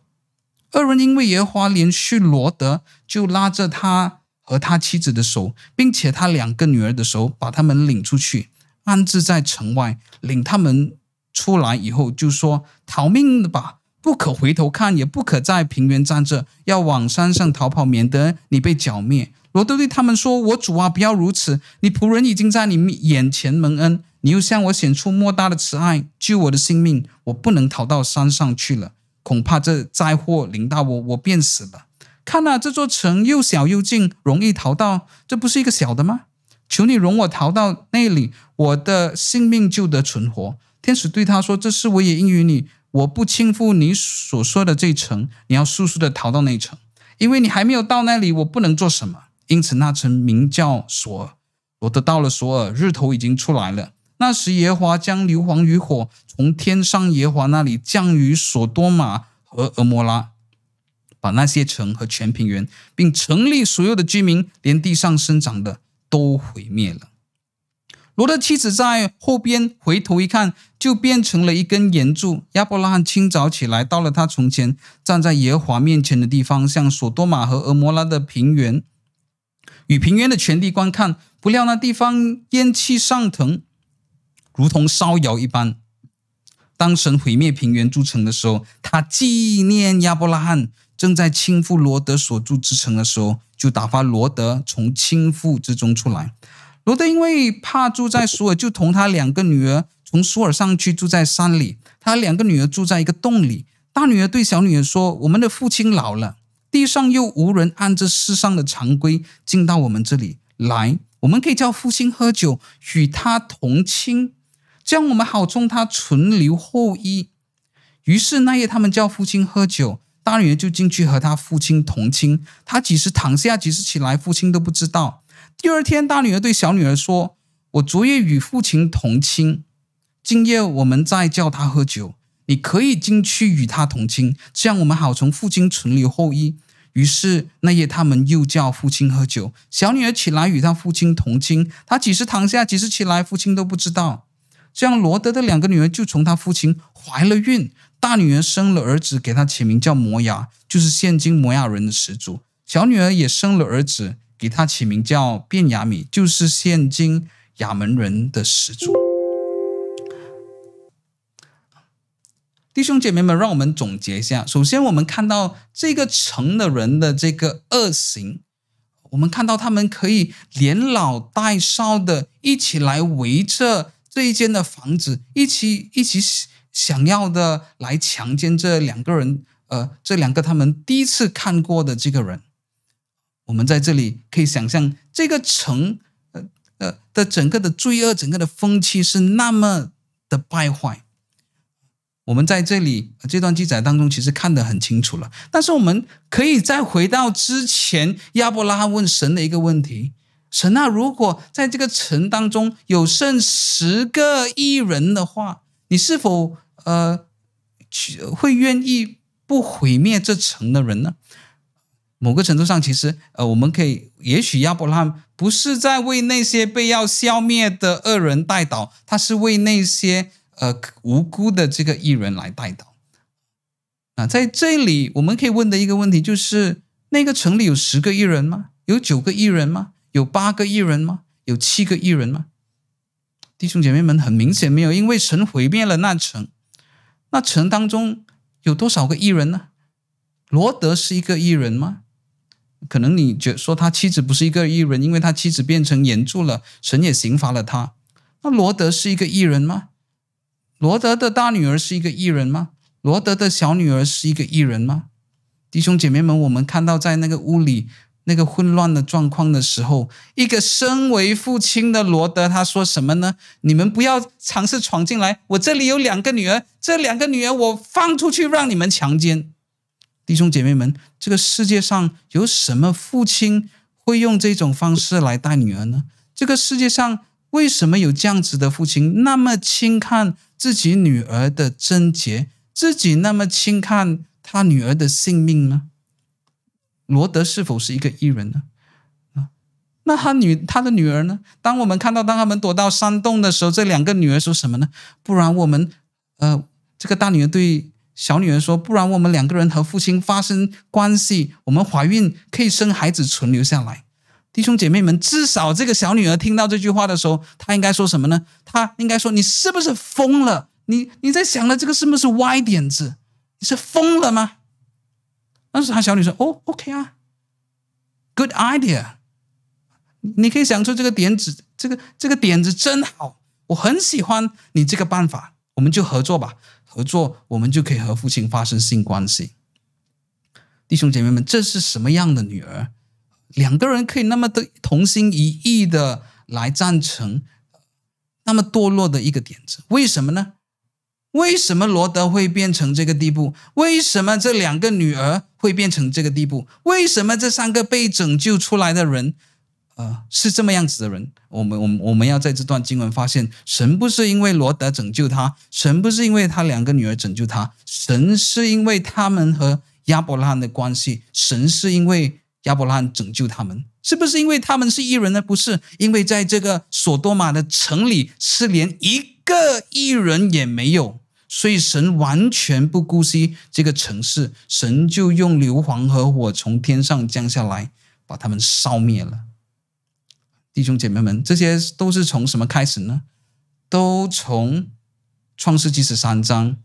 二人因为耶和华怜恤罗德，就拉着他和他妻子的手，并且他两个女儿的手，把他们领出去，安置在城外。领他们出来以后，就说：“逃命的吧，不可回头看，也不可在平原站着，要往山上逃跑，免得你被剿灭。”罗德对他们说：“我主啊，不要如此！你仆人已经在你眼前蒙恩，你又向我显出莫大的慈爱，救我的性命。我不能逃到山上去了，恐怕这灾祸临到我，我便死了。看哪，这座城又小又近，容易逃到，这不是一个小的吗？求你容我逃到那里，我的性命就得存活。”天使对他说：“这事我也应允你，我不轻负你所说的这城，你要速速的逃到那城，因为你还没有到那里，我不能做什么。”因此，那城名叫索尔。罗德到了索尔，日头已经出来了。那时，耶华将硫磺与火从天上耶华那里降于索多玛和蛾摩拉，把那些城和全平原，并城里所有的居民，连地上生长的，都毁灭了。罗德妻子在后边回头一看，就变成了一根岩柱。亚伯拉罕清早起来，到了他从前站在耶华面前的地方，向索多玛和蛾摩拉的平原与平原的全地观看。不料那地方烟气上腾，如同烧窑一般。当神毁灭平原诸城的时候，他纪念亚伯拉罕正在亲父罗德所住之城的时候，就打发罗德从亲父之中出来。罗德因为怕住在苏尔，就同他两个女儿从苏尔上去住在山里。他两个女儿住在一个洞里。大女儿对小女儿说：“我们的父亲老了，地上又无人按着世上的常规进到我们这里来，我们可以叫父亲喝酒，与他同亲，这样我们好冲他存留后裔。”于是那夜他们叫父亲喝酒，大女儿就进去和他父亲同亲。他几时躺下，几时起来，父亲都不知道。第二天，大女儿对小女儿说：“我昨夜与父亲同亲，今夜我们再叫他喝酒。你可以进去与他同亲，这样我们好从父亲存留后裔。”于是那夜他们又叫父亲喝酒。小女儿起来与他父亲同亲，她几时躺下，几时起来，父亲都不知道。这样罗德的两个女儿就从他父亲怀了孕。大女儿生了儿子，给他起名叫摩押，就是现今摩押人的始祖。小女儿也生了儿子。给他起名叫便雅米，就是现今亚门人的始祖。弟兄姐妹们，让我们总结一下。首先，我们看到这个城的人的这个恶行，我们看到他们可以连老带少的一起来围着这一间的房子，一起一起想要的来强奸这两个人，呃，这两个他们第一次看过的这个人。我们在这里可以想象，这个城，呃呃的整个的罪恶，整个的风气是那么的败坏。我们在这里这段记载当中，其实看得很清楚了。但是我们可以再回到之前，亚伯拉罕问神的一个问题：神啊，如果在这个城当中有剩十个义人的话，你是否呃会愿意不毁灭这城的人呢？某个程度上，其实，呃，我们可以，也许亚伯拉罕不是在为那些被要消灭的恶人代祷，他是为那些呃无辜的这个艺人来代祷。那在这里，我们可以问的一个问题就是：那个城里有十个艺人吗？有九个艺人吗？有八个艺人吗？有七个艺人吗？弟兄姐妹们，很明显没有，因为神毁灭了那城。那城当中有多少个艺人呢？罗德是一个艺人吗？可能你觉说他妻子不是一个艺人，因为他妻子变成盐柱了，神也刑罚了他。那罗德是一个艺人吗？罗德的大女儿是一个艺人吗？罗德的小女儿是一个艺人吗？弟兄姐妹们，我们看到在那个屋里那个混乱的状况的时候，一个身为父亲的罗德他说什么呢？你们不要尝试闯进来，我这里有两个女儿，这两个女儿我放出去让你们强奸。弟兄姐妹们，这个世界上有什么父亲会用这种方式来带女儿呢？这个世界上为什么有这样子的父亲那么轻看自己女儿的贞洁，自己那么轻看他女儿的性命呢？罗德是否是一个艺人呢？啊，那他女他的女儿呢？当我们看到当他们躲到山洞的时候，这两个女儿说什么呢？不然我们，呃，这个大女儿对。小女儿说：“不然我们两个人和父亲发生关系，我们怀孕可以生孩子存留下来。”弟兄姐妹们，至少这个小女儿听到这句话的时候，她应该说什么呢？她应该说：“你是不是疯了？你你在想的这个是不是歪点子？你是疯了吗？”但是她小女说：“哦，OK 啊，Good idea。你可以想出这个点子，这个这个点子真好，我很喜欢你这个办法，我们就合作吧。”合作，我们就可以和父亲发生性关系。弟兄姐妹们，这是什么样的女儿？两个人可以那么的同心一意的来赞成那么堕落的一个点子？为什么呢？为什么罗德会变成这个地步？为什么这两个女儿会变成这个地步？为什么这三个被拯救出来的人？呃，是这么样子的人，我们我们我们要在这段经文发现，神不是因为罗德拯救他，神不是因为他两个女儿拯救他，神是因为他们和亚伯拉罕的关系，神是因为亚伯拉罕拯救他们，是不是因为他们是异人呢？不是，因为在这个索多玛的城里是连一个异人也没有，所以神完全不顾惜这个城市，神就用硫磺和火从天上降下来，把他们烧灭了。弟兄姐妹们，这些都是从什么开始呢？都从创世纪十三章。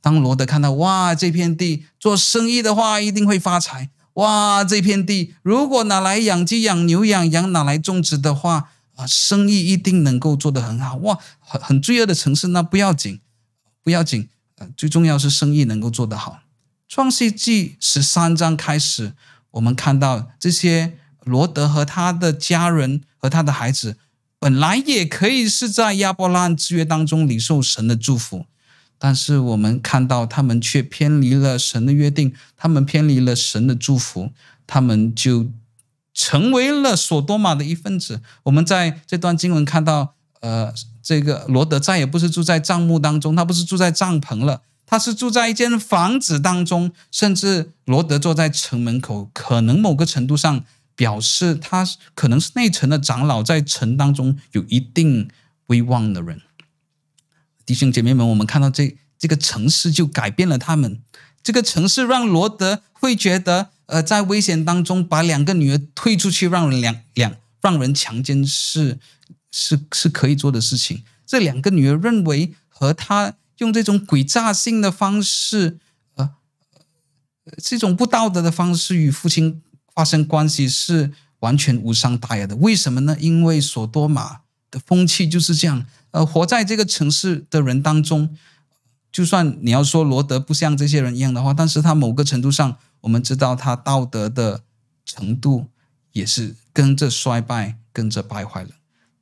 当罗德看到哇，这片地做生意的话一定会发财。哇，这片地如果拿来养鸡、养牛、养羊，拿来种植的话，啊，生意一定能够做得很好。哇，很很罪恶的城市，那不要紧，不要紧，呃，最重要是生意能够做得好。创世纪十三章开始，我们看到这些罗德和他的家人和他的孩子，本来也可以是在亚伯拉罕之约当中领受神的祝福。但是我们看到他们却偏离了神的约定，他们偏离了神的祝福，他们就成为了索多玛的一份子。我们在这段经文看到，呃，这个罗德再也不是住在帐幕当中，他不是住在帐篷了，他是住在一间房子当中，甚至罗德坐在城门口，可能某个程度上表示他可能是内城的长老，在城当中有一定威望的人。弟兄姐妹们，我们看到这这个城市就改变了他们。这个城市让罗德会觉得，呃，在危险当中把两个女儿推出去，让人两两让人强奸是是是可以做的事情。这两个女儿认为和他用这种诡诈性的方式，呃，这种不道德的方式与父亲发生关系是完全无伤大雅的。为什么呢？因为索多玛的风气就是这样。呃，活在这个城市的人当中，就算你要说罗德不像这些人一样的话，但是他某个程度上，我们知道他道德的程度也是跟着衰败，跟着败坏了。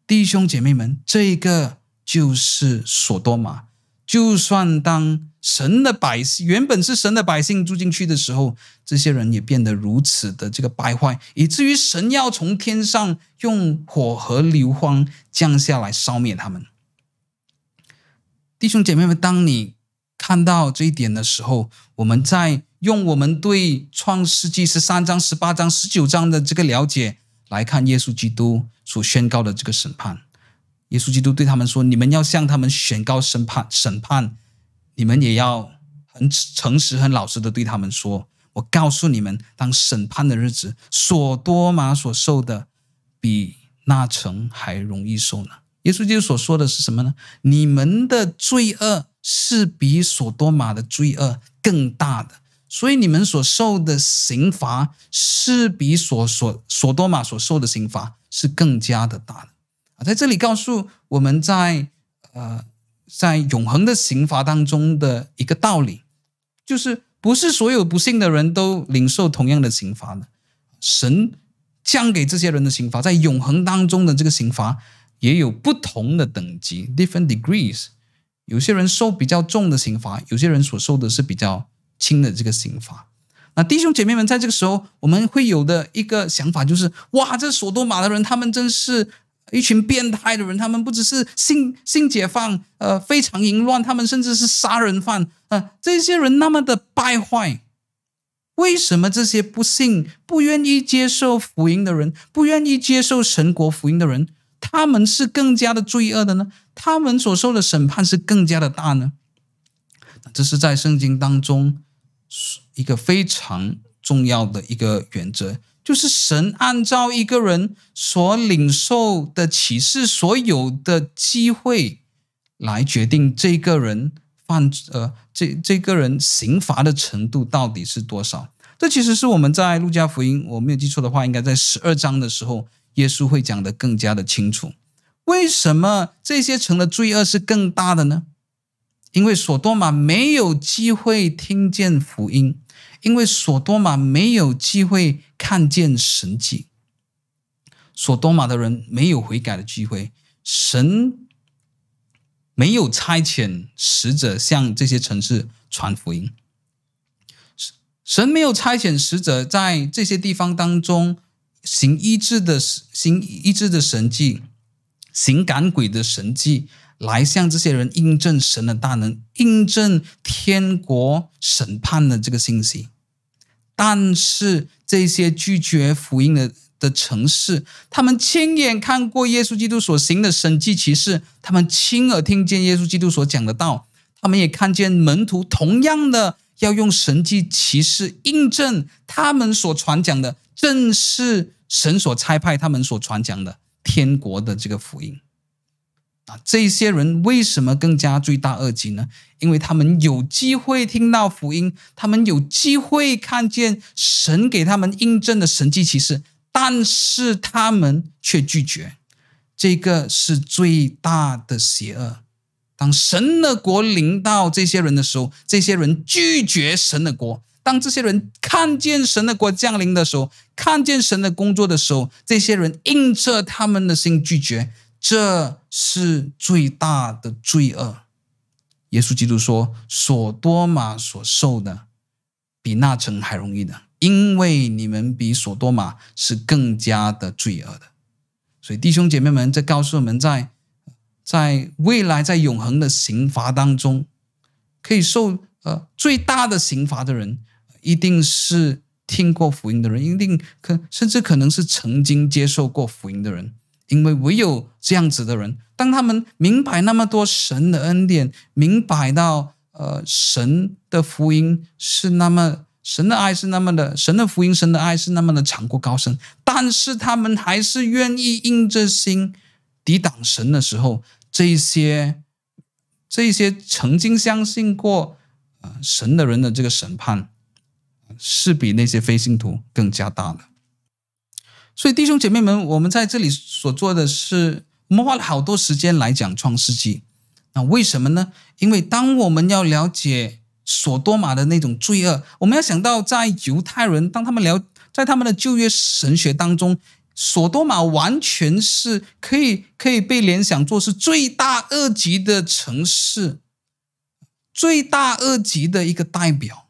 弟兄姐妹们，这个就是索多玛。就算当神的百姓原本是神的百姓住进去的时候，这些人也变得如此的这个败坏，以至于神要从天上用火和硫磺降下来烧灭他们。弟兄姐妹们，当你看到这一点的时候，我们在用我们对创世纪十三章、十八章、十九章的这个了解来看耶稣基督所宣告的这个审判。耶稣基督对他们说：“你们要向他们宣告审判，审判，你们也要很诚实、很老实的对他们说。我告诉你们，当审判的日子，索多玛所受的比那城还容易受呢。”耶稣基督所说的是什么呢？你们的罪恶是比索多玛的罪恶更大的，所以你们所受的刑罚是比所所索多玛所受的刑罚是更加的大的。啊，在这里告诉我们在呃在永恒的刑罚当中的一个道理，就是不是所有不幸的人都领受同样的刑罚的。神降给这些人的刑罚，在永恒当中的这个刑罚。也有不同的等级，different degrees。有些人受比较重的刑罚，有些人所受的是比较轻的这个刑罚。那弟兄姐妹们，在这个时候，我们会有的一个想法就是：哇，这索多玛的人，他们真是一群变态的人。他们不只是性性解放，呃，非常淫乱，他们甚至是杀人犯。呃，这些人那么的败坏，为什么这些不信、不愿意接受福音的人，不愿意接受神国福音的人？他们是更加的罪恶的呢？他们所受的审判是更加的大呢？这是在圣经当中一个非常重要的一个原则，就是神按照一个人所领受的启示所有的机会来决定这个人犯呃这这个人刑罚的程度到底是多少。这其实是我们在路加福音，我没有记错的话，应该在十二章的时候。耶稣会讲得更加的清楚，为什么这些城的罪恶是更大的呢？因为索多玛没有机会听见福音，因为索多玛没有机会看见神迹，索多玛的人没有悔改的机会，神没有差遣使者向这些城市传福音，神没有差遣使者在这些地方当中。行医治的行医治的神迹，行赶鬼的神迹，来向这些人印证神的大能，印证天国审判的这个信息。但是这些拒绝福音的的城市，他们亲眼看过耶稣基督所行的神迹奇事，他们亲耳听见耶稣基督所讲的道，他们也看见门徒同样的要用神迹奇事印证他们所传讲的，正是神所差派他们所传讲的天国的这个福音。啊，这些人为什么更加罪大恶极呢？因为他们有机会听到福音，他们有机会看见神给他们印证的神迹奇事，但是他们却拒绝。这个是最大的邪恶。当神的国临到这些人的时候，这些人拒绝神的国；当这些人看见神的国降临的时候，看见神的工作的时候，这些人硬着他们的心拒绝。这是最大的罪恶。耶稣基督说：“所多玛所受的，比那城还容易的，因为你们比所多玛是更加的罪恶的。”所以弟兄姐妹们，这告诉我们在，在在未来在永恒的刑罚当中，可以受呃最大的刑罚的人，一定是听过福音的人，一定可甚至可能是曾经接受过福音的人。因为唯有这样子的人，当他们明白那么多神的恩典，明白到呃神的福音是那么神的爱是那么的神的福音，神的爱是那么的长过高深，但是他们还是愿意硬着心抵挡神的时候，这些这些曾经相信过呃神的人的这个审判，是比那些非信徒更加大的。所以弟兄姐妹们，我们在这里所做的是，我们花了好多时间来讲创世纪。那为什么呢？因为当我们要了解所多玛的那种罪恶，我们要想到在犹太人，当他们了在他们的旧约神学当中，所多玛完全是可以可以被联想作是罪大恶极的城市，罪大恶极的一个代表。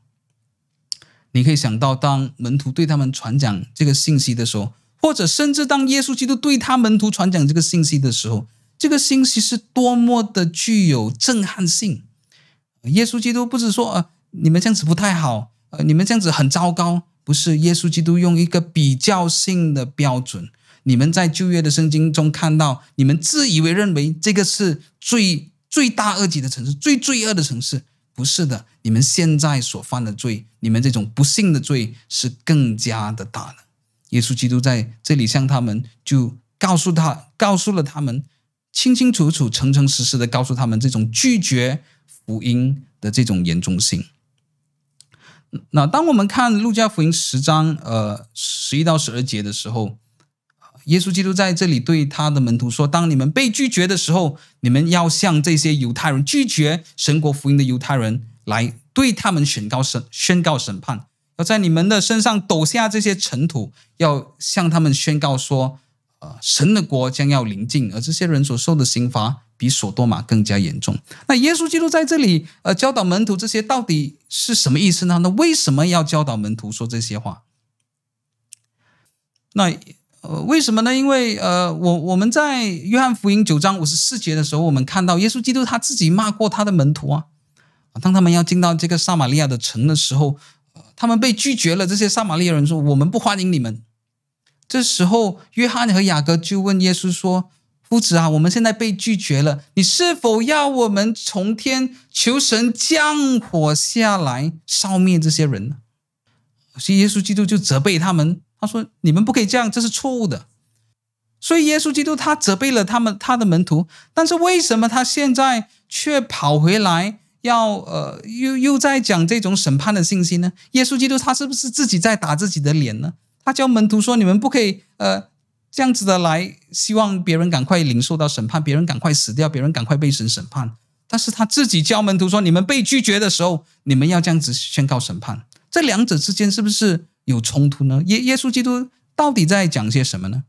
你可以想到，当门徒对他们传讲这个信息的时候。或者甚至当耶稣基督对他门徒传讲这个信息的时候，这个信息是多么的具有震撼性。耶稣基督不是说呃，你们这样子不太好，呃，你们这样子很糟糕，不是。耶稣基督用一个比较性的标准，你们在旧约的圣经中看到，你们自以为认为这个是最罪大恶极的城市，最罪恶的城市，不是的。你们现在所犯的罪，你们这种不幸的罪是更加的大的。耶稣基督在这里向他们就告诉他，告诉了他们，清清楚楚、诚诚实实的告诉他们这种拒绝福音的这种严重性。那当我们看路加福音十章呃十一到十二节的时候，耶稣基督在这里对他的门徒说：“当你们被拒绝的时候，你们要向这些犹太人拒绝神国福音的犹太人来对他们宣告审宣告审判。”要在你们的身上抖下这些尘土，要向他们宣告说：“呃，神的国将要临近，而这些人所受的刑罚比所多玛更加严重。”那耶稣基督在这里呃教导门徒这些到底是什么意思呢？那为什么要教导门徒说这些话？那呃为什么呢？因为呃我我们在约翰福音九章五十四节的时候，我们看到耶稣基督他自己骂过他的门徒啊，当他们要进到这个撒玛利亚的城的时候。他们被拒绝了。这些撒玛利亚人说：“我们不欢迎你们。”这时候，约翰和雅各就问耶稣说：“夫子啊，我们现在被拒绝了，你是否要我们从天求神降火下来烧灭这些人呢？”所以耶稣基督就责备他们，他说：“你们不可以这样，这是错误的。”所以耶稣基督他责备了他们，他的门徒。但是为什么他现在却跑回来？要呃，又又在讲这种审判的信息呢？耶稣基督他是不是自己在打自己的脸呢？他教门徒说：“你们不可以呃这样子的来，希望别人赶快领受到审判，别人赶快死掉，别人赶快被神审判。”但是他自己教门徒说：“你们被拒绝的时候，你们要这样子宣告审判。”这两者之间是不是有冲突呢？耶耶稣基督到底在讲些什么呢？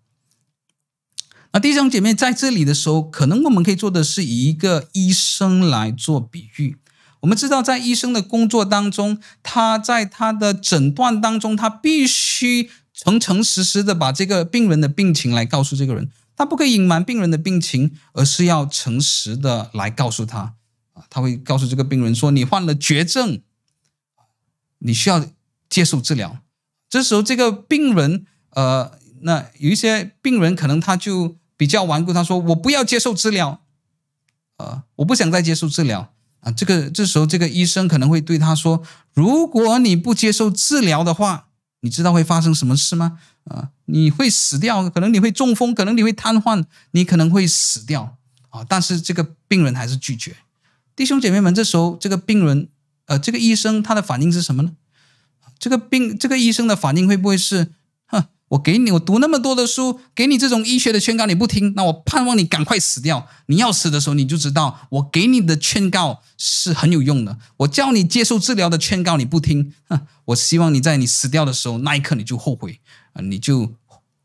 那弟兄姐妹在这里的时候，可能我们可以做的是以一个医生来做比喻。我们知道，在医生的工作当中，他在他的诊断当中，他必须诚诚实实的把这个病人的病情来告诉这个人，他不可以隐瞒病人的病情，而是要诚实的来告诉他。啊，他会告诉这个病人说：“你患了绝症，你需要接受治疗。这时候这个病人，呃，那有一些病人可能他就比较顽固，他说我不要接受治疗，呃，我不想再接受治疗啊。这个这时候这个医生可能会对他说，如果你不接受治疗的话，你知道会发生什么事吗？啊，你会死掉，可能你会中风，可能你会瘫痪，你可能会死掉啊。但是这个病人还是拒绝。弟兄姐妹们，这时候这个病人，呃，这个医生他的反应是什么呢？这个病，这个医生的反应会不会是，哼，我给你，我读那么多的书，给你这种医学的劝告你不听，那我盼望你赶快死掉。你要死的时候，你就知道我给你的劝告是很有用的。我叫你接受治疗的劝告你不听，哼，我希望你在你死掉的时候那一刻你就后悔，啊，你就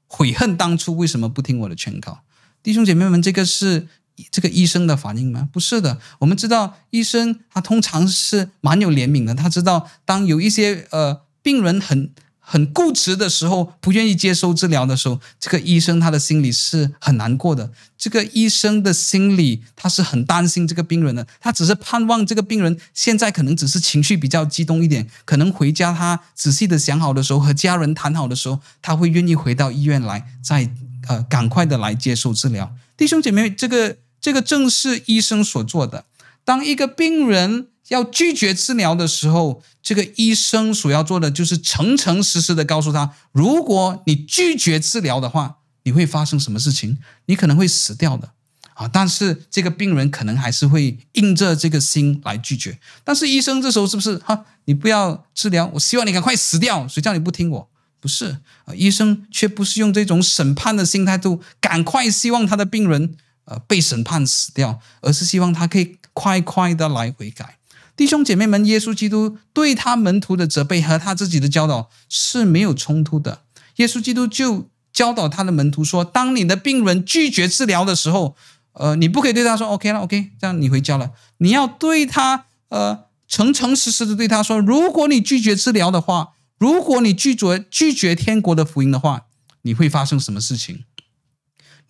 悔恨当初为什么不听我的劝告。弟兄姐妹们，这个是。这个医生的反应吗？不是的，我们知道医生他通常是蛮有怜悯的，他知道当有一些呃病人很很固执的时候，不愿意接受治疗的时候，这个医生他的心里是很难过的。这个医生的心里他是很担心这个病人的，他只是盼望这个病人现在可能只是情绪比较激动一点，可能回家他仔细的想好的时候，和家人谈好的时候，他会愿意回到医院来，再呃赶快的来接受治疗。弟兄姐妹，这个。这个正是医生所做的。当一个病人要拒绝治疗的时候，这个医生所要做的就是诚诚实实的告诉他：如果你拒绝治疗的话，你会发生什么事情？你可能会死掉的啊！但是这个病人可能还是会硬着这个心来拒绝。但是医生这时候是不是哈？你不要治疗，我希望你赶快死掉。谁叫你不听我？不是啊，医生却不是用这种审判的心态度，赶快希望他的病人。呃，被审判死掉，而是希望他可以快快的来悔改。弟兄姐妹们，耶稣基督对他门徒的责备和他自己的教导是没有冲突的。耶稣基督就教导他的门徒说：“当你的病人拒绝治疗的时候，呃，你不可以对他说 ‘OK 了，OK’，这样你回家了。你要对他，呃，诚诚实实的对他说：如果你拒绝治疗的话，如果你拒绝拒绝天国的福音的话，你会发生什么事情？”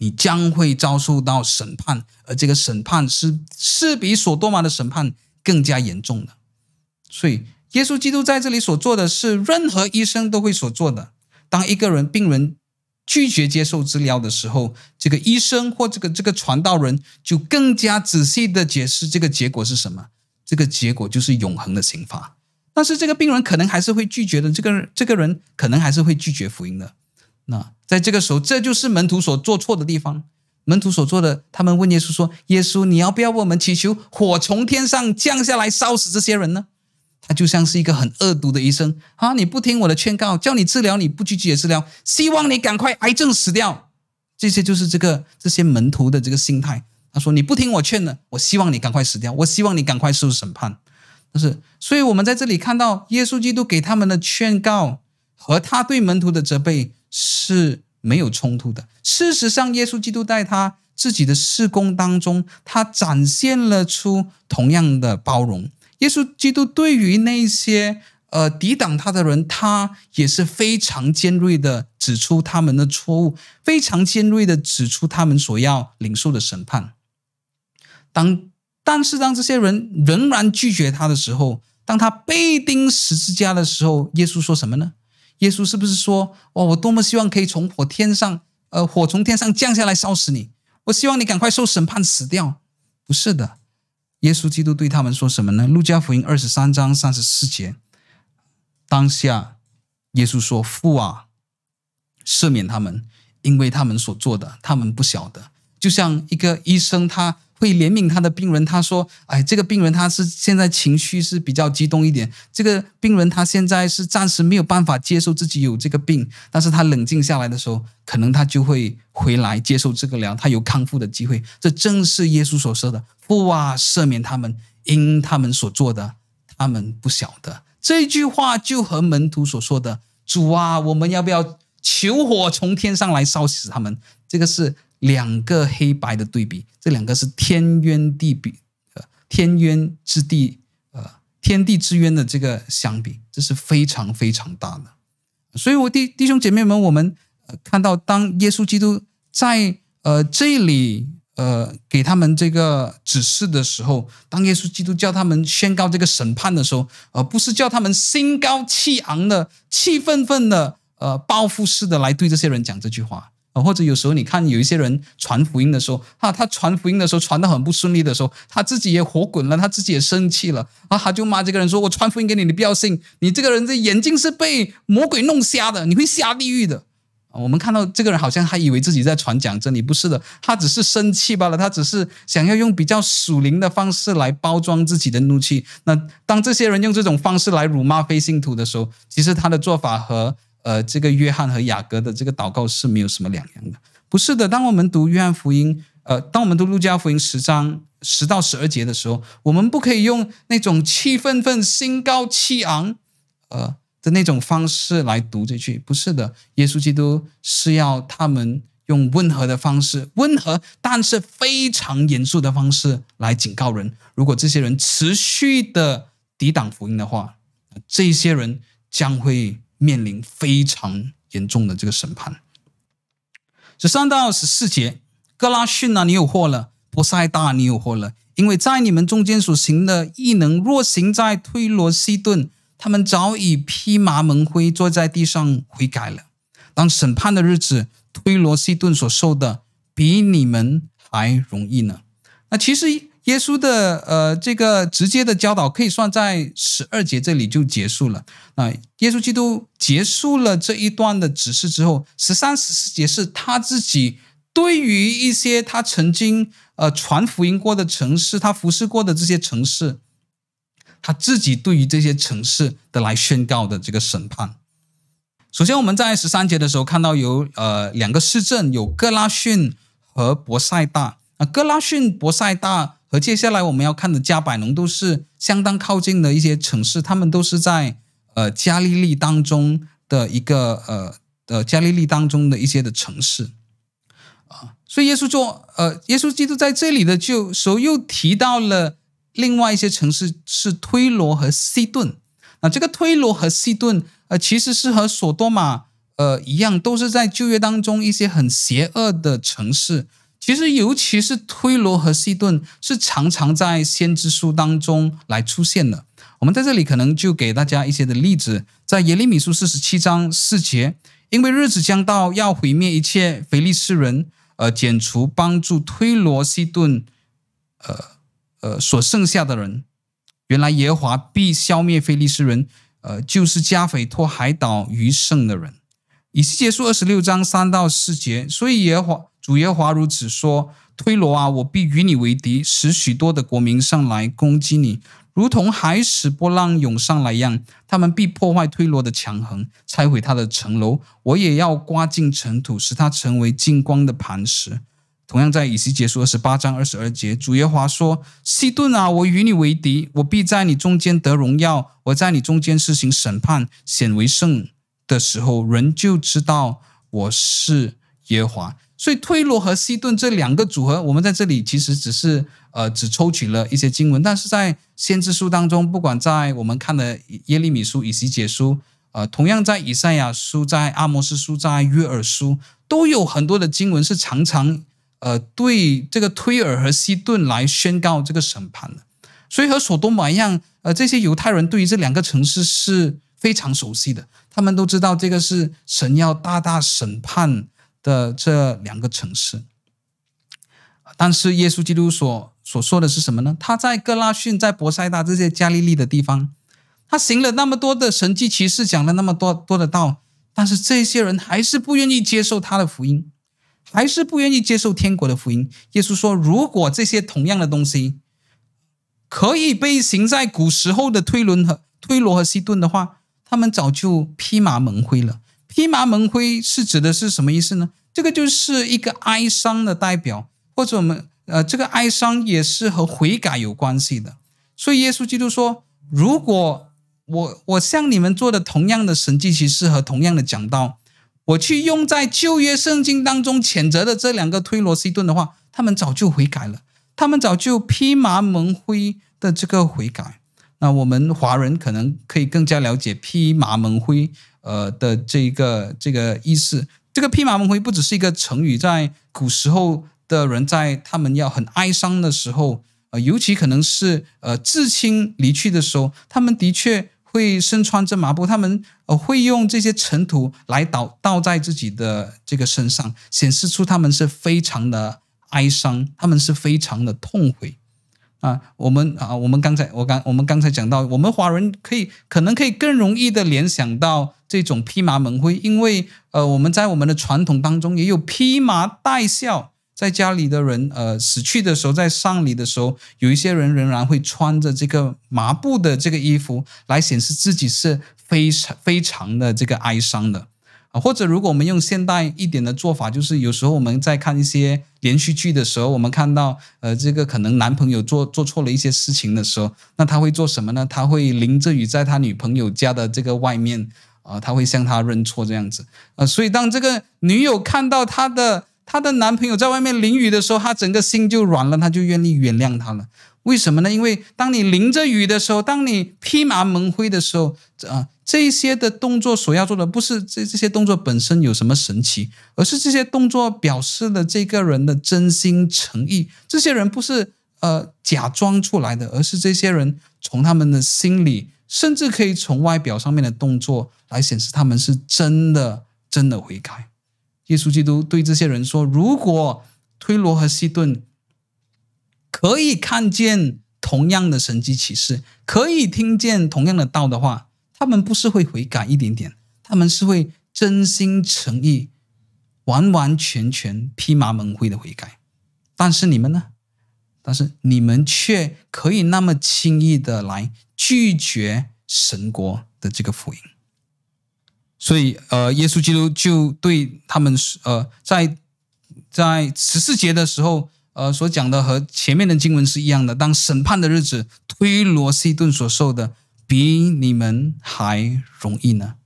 你将会遭受到审判，而这个审判是是比所多玛的审判更加严重的。所以，耶稣基督在这里所做的是任何医生都会所做的。当一个人病人拒绝接受治疗的时候，这个医生或这个这个传道人就更加仔细的解释这个结果是什么。这个结果就是永恒的刑罚。但是，这个病人可能还是会拒绝的。这个这个人可能还是会拒绝福音的。那在这个时候，这就是门徒所做错的地方。门徒所做的，他们问耶稣说：“耶稣，你要不要为我们祈求火从天上降下来烧死这些人呢？”他就像是一个很恶毒的医生啊！你不听我的劝告，叫你治疗你不拒绝治疗，希望你赶快癌症死掉。这些就是这个这些门徒的这个心态。他说：“你不听我劝的，我希望你赶快死掉，我希望你赶快受审判。”但是，所以我们在这里看到耶稣基督给他们的劝告和他对门徒的责备。是没有冲突的。事实上，耶稣基督在他自己的事工当中，他展现了出同样的包容。耶稣基督对于那些呃抵挡他的人，他也是非常尖锐的指出他们的错误，非常尖锐的指出他们所要领受的审判。当但是当这些人仍然拒绝他的时候，当他被钉十字架的时候，耶稣说什么呢？耶稣是不是说：“哇，我多么希望可以从火天上，呃，火从天上降下来烧死你！我希望你赶快受审判死掉。”不是的，耶稣基督对他们说什么呢？路加福音二十三章三十四节，当下耶稣说：“父啊，赦免他们，因为他们所做的，他们不晓得。”就像一个医生，他。会怜悯他的病人，他说：“哎，这个病人他是现在情绪是比较激动一点。这个病人他现在是暂时没有办法接受自己有这个病，但是他冷静下来的时候，可能他就会回来接受这个疗，他有康复的机会。这正是耶稣所说的：‘父啊，赦免他们，因他们所做的，他们不晓得。’这句话就和门徒所说的：‘主啊，我们要不要求火从天上来烧死他们？’这个是。”两个黑白的对比，这两个是天渊地比，呃，天渊之地，呃，天地之渊的这个相比，这是非常非常大的。所以，我弟弟兄姐妹们，我们呃看到当耶稣基督在呃这里呃，给他们这个指示的时候，当耶稣基督叫他们宣告这个审判的时候，而、呃、不是叫他们心高气昂的、气愤愤的、呃，报复式的来对这些人讲这句话。或者有时候你看有一些人传福音的时候，啊，他传福音的时候传得很不顺利的时候，他自己也火滚了，他自己也生气了，啊，他就骂这个人说：“我传福音给你，你不要信，你这个人的眼睛是被魔鬼弄瞎的，你会下地狱的。”我们看到这个人好像还以为自己在传讲真理，不是的，他只是生气罢了，他只是想要用比较属灵的方式来包装自己的怒气。那当这些人用这种方式来辱骂非信徒的时候，其实他的做法和呃这个约翰和雅各的这个祷告是没有什么两样的。不是的，当我们读约翰福音，呃，当我们读路加福音十章十到十二节的时候，我们不可以用那种气愤愤、心高气昂，呃。的那种方式来读这句，不是的。耶稣基督是要他们用温和的方式，温和但是非常严肃的方式来警告人。如果这些人持续的抵挡福音的话，这些人将会面临非常严重的这个审判。十三到十四节，哥拉逊啊，你有祸了；波塞大，你有祸了，因为在你们中间所行的异能，若行在推罗西顿。他们早已披麻蒙灰，坐在地上悔改了。当审判的日子，推罗西顿所受的比你们还容易呢。那其实耶稣的呃这个直接的教导可以算在十二节这里就结束了。那耶稣基督结束了这一段的指示之后，十三、十四节是他自己对于一些他曾经呃传福音过的城市，他服侍过的这些城市。他自己对于这些城市的来宣告的这个审判。首先，我们在十三节的时候看到有呃两个市镇，有哥拉逊和伯赛大。啊，哥拉逊、伯赛大和接下来我们要看的加百农都是相当靠近的一些城市，他们都是在呃加利利当中的一个呃呃加利利当中的一些的城市啊。所以耶稣就呃耶稣基督在这里的就时候又提到了。另外一些城市是推罗和西顿，那这个推罗和西顿，呃，其实是和索多玛，呃，一样，都是在旧约当中一些很邪恶的城市。其实，尤其是推罗和西顿，是常常在先知书当中来出现的。我们在这里可能就给大家一些的例子，在耶利米书四十七章四节，因为日子将到，要毁灭一切腓利斯人，呃，剪除帮助推罗西顿，呃。呃，所剩下的人，原来耶和华必消灭腓利斯人，呃，就是加斐托海岛余剩的人。以西结书二十六章三到四节，所以耶和华主耶华如此说：推罗啊，我必与你为敌，使许多的国民上来攻击你，如同海使波浪涌上来一样。他们必破坏推罗的墙垣，拆毁他的城楼。我也要刮尽尘土，使他成为金光的磐石。同样在以西结书二十八章二十二节，主耶华说：“西顿啊，我与你为敌，我必在你中间得荣耀。我在你中间施行审判，显为圣的时候，人就知道我是耶华。”所以推罗和西顿这两个组合，我们在这里其实只是呃只抽取了一些经文，但是在先知书当中，不管在我们看的耶利米书、以西结书，呃，同样在以赛亚书、在阿摩斯书、在约珥书，都有很多的经文是常常。呃，对这个推尔和西顿来宣告这个审判的，所以和所多玛一样，呃，这些犹太人对于这两个城市是非常熟悉的，他们都知道这个是神要大大审判的这两个城市。但是耶稣基督所所说的是什么呢？他在哥拉逊、在伯赛大这些加利利的地方，他行了那么多的神迹奇事，讲了那么多多的道，但是这些人还是不愿意接受他的福音。还是不愿意接受天国的福音。耶稣说：“如果这些同样的东西可以被行在古时候的推伦和推罗和西顿的话，他们早就披麻蒙灰了。披麻蒙灰是指的是什么意思呢？这个就是一个哀伤的代表，或者我们呃，这个哀伤也是和悔改有关系的。所以耶稣基督说：如果我我向你们做的同样的神迹奇事和同样的讲道。”我去用在旧约圣经当中谴责的这两个推罗西顿的话，他们早就悔改了，他们早就披麻蒙灰的这个悔改。那我们华人可能可以更加了解披麻蒙灰呃的这一个这个意思。这个披麻蒙灰不只是一个成语，在古时候的人在他们要很哀伤的时候，呃，尤其可能是呃至亲离去的时候，他们的确会身穿着麻布，他们呃会用这些尘土来倒倒在自己的这个身上，显示出他们是非常的哀伤，他们是非常的痛悔。啊，我们啊，我们刚才我刚我们刚才讲到，我们华人可以可能可以更容易的联想到这种披麻蒙灰，因为呃，我们在我们的传统当中也有披麻戴孝，在家里的人呃死去的时候，在丧礼的时候，有一些人仍然会穿着这个麻布的这个衣服，来显示自己是非常非常的这个哀伤的。啊，或者如果我们用现代一点的做法，就是有时候我们在看一些连续剧的时候，我们看到呃，这个可能男朋友做做错了一些事情的时候，那他会做什么呢？他会淋着雨在他女朋友家的这个外面啊，他会向他认错这样子啊，所以当这个女友看到她的她的男朋友在外面淋雨的时候，她整个心就软了，她就愿意原谅他了。为什么呢？因为当你淋着雨的时候，当你披麻蒙灰的时候，啊，这些的动作所要做的不是这这些动作本身有什么神奇，而是这些动作表示了这个人的真心诚意。这些人不是呃假装出来的，而是这些人从他们的心里，甚至可以从外表上面的动作来显示他们是真的真的悔改。耶稣基督对这些人说：“如果推罗和西顿。”可以看见同样的神迹启示，可以听见同样的道的话，他们不是会悔改一点点，他们是会真心诚意、完完全全披麻蒙灰的悔改。但是你们呢？但是你们却可以那么轻易的来拒绝神国的这个福音。所以，呃，耶稣基督就对他们，呃，在在十四节的时候。呃，所讲的和前面的经文是一样的。当审判的日子，推罗西顿所受的比你们还容易呢？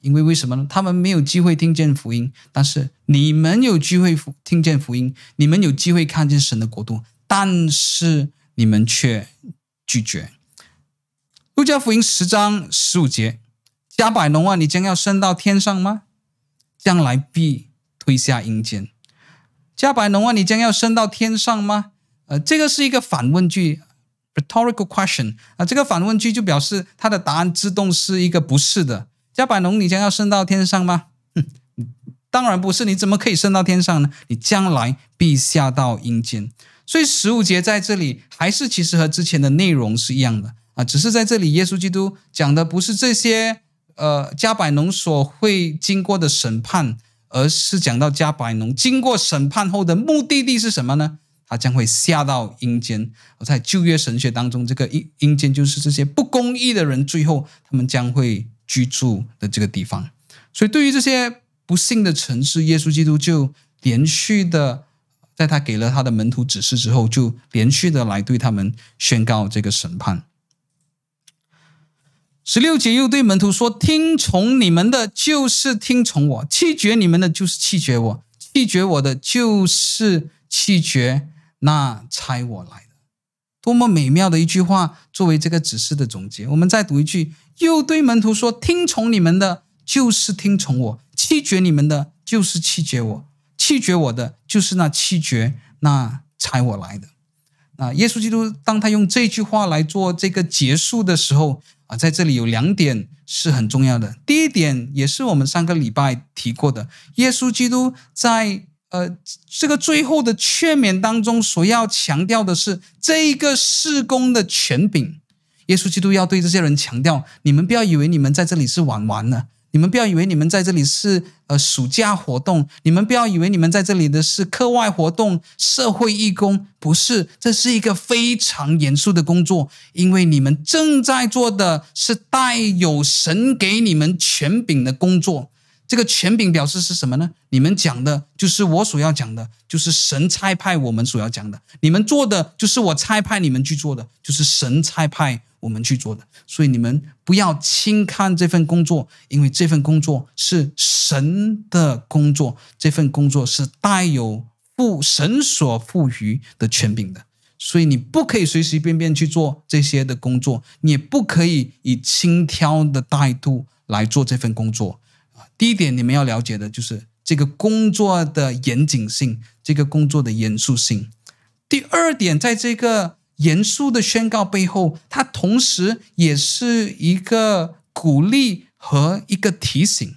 因为为什么呢？他们没有机会听见福音，但是你们有机会听见福音，你们有机会看见神的国度，但是你们却拒绝。路加福音十章十五节：加百农啊，你将要升到天上吗？将来必推下阴间。加百农啊，你将要升到天上吗？呃，这个是一个反问句，rhetorical question 啊、这个反问句就表示它的答案自动是一个不是的。加百农，你将要升到天上吗？哼，当然不是，你怎么可以升到天上呢？你将来必下到阴间。所以十五节在这里还是其实和之前的内容是一样的啊、只是在这里耶稣基督讲的不是这些呃迦百农所会经过的审判。而是讲到迦百农经过审判后的目的地是什么呢？他将会下到阴间。而在旧约神学当中，这个阴阴间就是这些不公义的人，最后他们将会居住的这个地方。所以，对于这些不幸的城市，耶稣基督就连续的，在他给了他的门徒指示之后，就连续的来对他们宣告这个审判。十六节又对门徒说：“听从你们的，就是听从我；弃绝你们的，就是弃绝我；弃绝我的，就是弃绝那差我来的。”多么美妙的一句话，作为这个指示的总结。我们再读一句：又对门徒说：“听从你们的，就是听从我；弃绝你们的，就是弃绝我；弃绝我的，就是那七绝那才我来的。”那耶稣基督当他用这句话来做这个结束的时候。啊，在这里有两点是很重要的。第一点也是我们上个礼拜提过的，耶稣基督在呃这个最后的劝勉当中所要强调的是这一个事工的权柄。耶稣基督要对这些人强调：你们不要以为你们在这里是玩玩的。你们不要以为你们在这里是呃暑假活动，你们不要以为你们在这里的是课外活动、社会义工，不是，这是一个非常严肃的工作，因为你们正在做的是带有神给你们权柄的工作。这个权柄表示是什么呢？你们讲的就是我所要讲的，就是神差派我们所要讲的；你们做的就是我差派你们去做的，就是神差派。我们去做的，所以你们不要轻看这份工作，因为这份工作是神的工作，这份工作是带有父神所赋予的权柄的，所以你不可以随随便便去做这些的工作，你也不可以以轻佻的态度来做这份工作。第一点你们要了解的就是这个工作的严谨性，这个工作的严肃性。第二点，在这个严肃的宣告背后，它同时也是一个鼓励和一个提醒。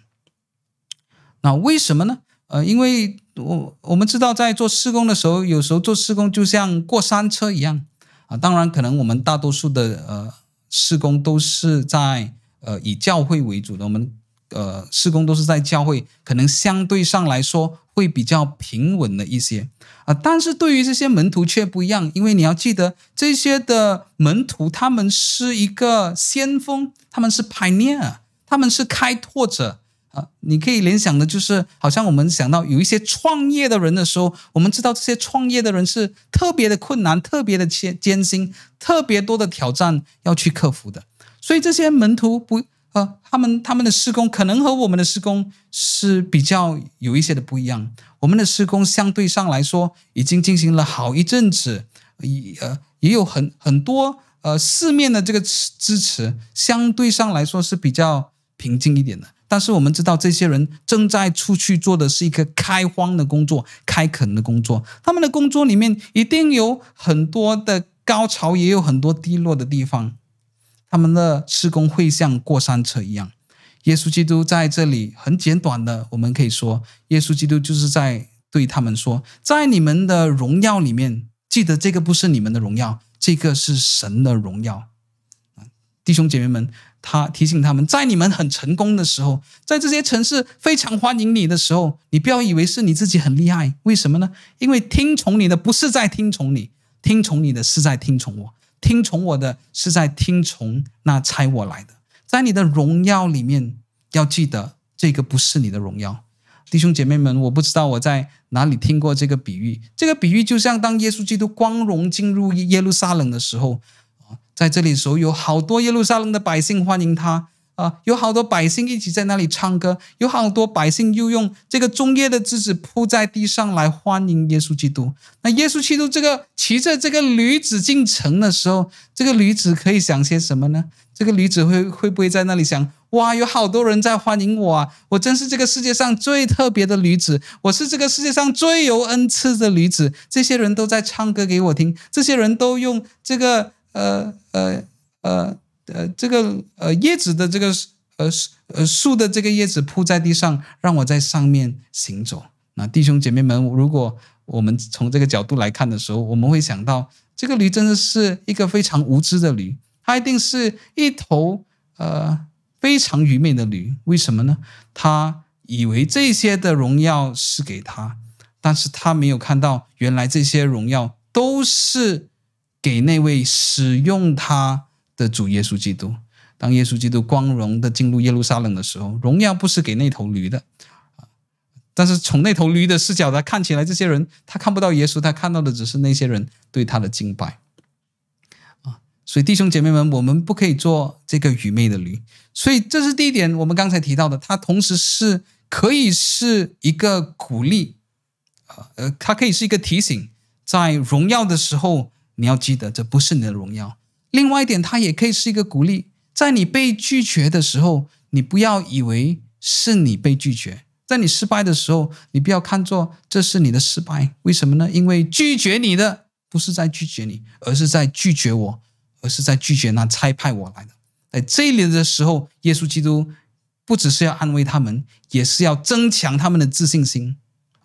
那为什么呢？呃，因为我我们知道，在做施工的时候，有时候做施工就像过山车一样啊。当然，可能我们大多数的呃施工都是在呃以教会为主的，我们呃事工都是在教会，可能相对上来说会比较平稳的一些啊。但是对于这些门徒却不一样，因为你要记得，这些的门徒他们是一个先锋，他们是 pioneer，他们是开拓者啊。你可以联想的，就是好像我们想到有一些创业的人的时候，我们知道这些创业的人是特别的困难、特别的艰艰辛、特别多的挑战要去克服的。所以这些门徒不呃，他们他们的施工可能和我们的施工是比较有一些的不一样。我们的施工相对上来说已经进行了好一阵子，也呃也有很很多呃四面的这个支持，相对上来说是比较平静一点的。但是我们知道，这些人正在出去做的是一个开荒的工作、开垦的工作。他们的工作里面一定有很多的高潮，也有很多低落的地方。他们的施工会像过山车一样。耶稣基督在这里很简短的，我们可以说，耶稣基督就是在对他们说，在你们的荣耀里面，记得这个不是你们的荣耀，这个是神的荣耀。弟兄姐妹们。他提醒他们，在你们很成功的时候，在这些城市非常欢迎你的时候，你不要以为是你自己很厉害。为什么呢？因为听从你的不是在听从你，听从你的是在听从我，听从我的是在听从那差我来的。在你的荣耀里面，要记得这个不是你的荣耀。弟兄姐妹们，我不知道我在哪里听过这个比喻。这个比喻就像当耶稣基督光荣进入耶路撒冷的时候。在这里的时候，有好多耶路撒冷的百姓欢迎他啊，有好多百姓一起在那里唱歌，有好多百姓又用这个棕叶的枝子铺在地上来欢迎耶稣基督。那耶稣基督这个骑着这个驴子进城的时候，这个驴子可以想些什么呢？这个驴子会会不会在那里想：哇，有好多人在欢迎我啊！我真是这个世界上最特别的驴子，我是这个世界上最有恩赐的驴子。这些人都在唱歌给我听，这些人都用这个。呃呃呃呃，呃这个呃叶子的这个呃呃树的这个叶子铺在地上，让我在上面行走。那弟兄姐妹们，如果我们从这个角度来看的时候，我们会想到，这个驴真的是一个非常无知的驴，它一定是一头呃非常愚昧的驴。为什么呢？他以为这些的荣耀是给他，但是他没有看到，原来这些荣耀都是。给那位使用他的主耶稣基督，当耶稣基督光荣的进入耶路撒冷的时候，荣耀不是给那头驴的，但是从那头驴的视角来看起来，这些人他看不到耶稣，他看到的只是那些人对他的敬拜啊。所以弟兄姐妹们，我们不可以做这个愚昧的驴。所以这是第一点，我们刚才提到的，它同时是可以是一个鼓励，呃，它可以是一个提醒，在荣耀的时候。你要记得，这不是你的荣耀。另外一点，它也可以是一个鼓励。在你被拒绝的时候，你不要以为是你被拒绝；在你失败的时候，你不要看作这是你的失败。为什么呢？因为拒绝你的不是在拒绝你，而是在拒绝我，而是在拒绝那差派我来的。在这里的时候，耶稣基督不只是要安慰他们，也是要增强他们的自信心。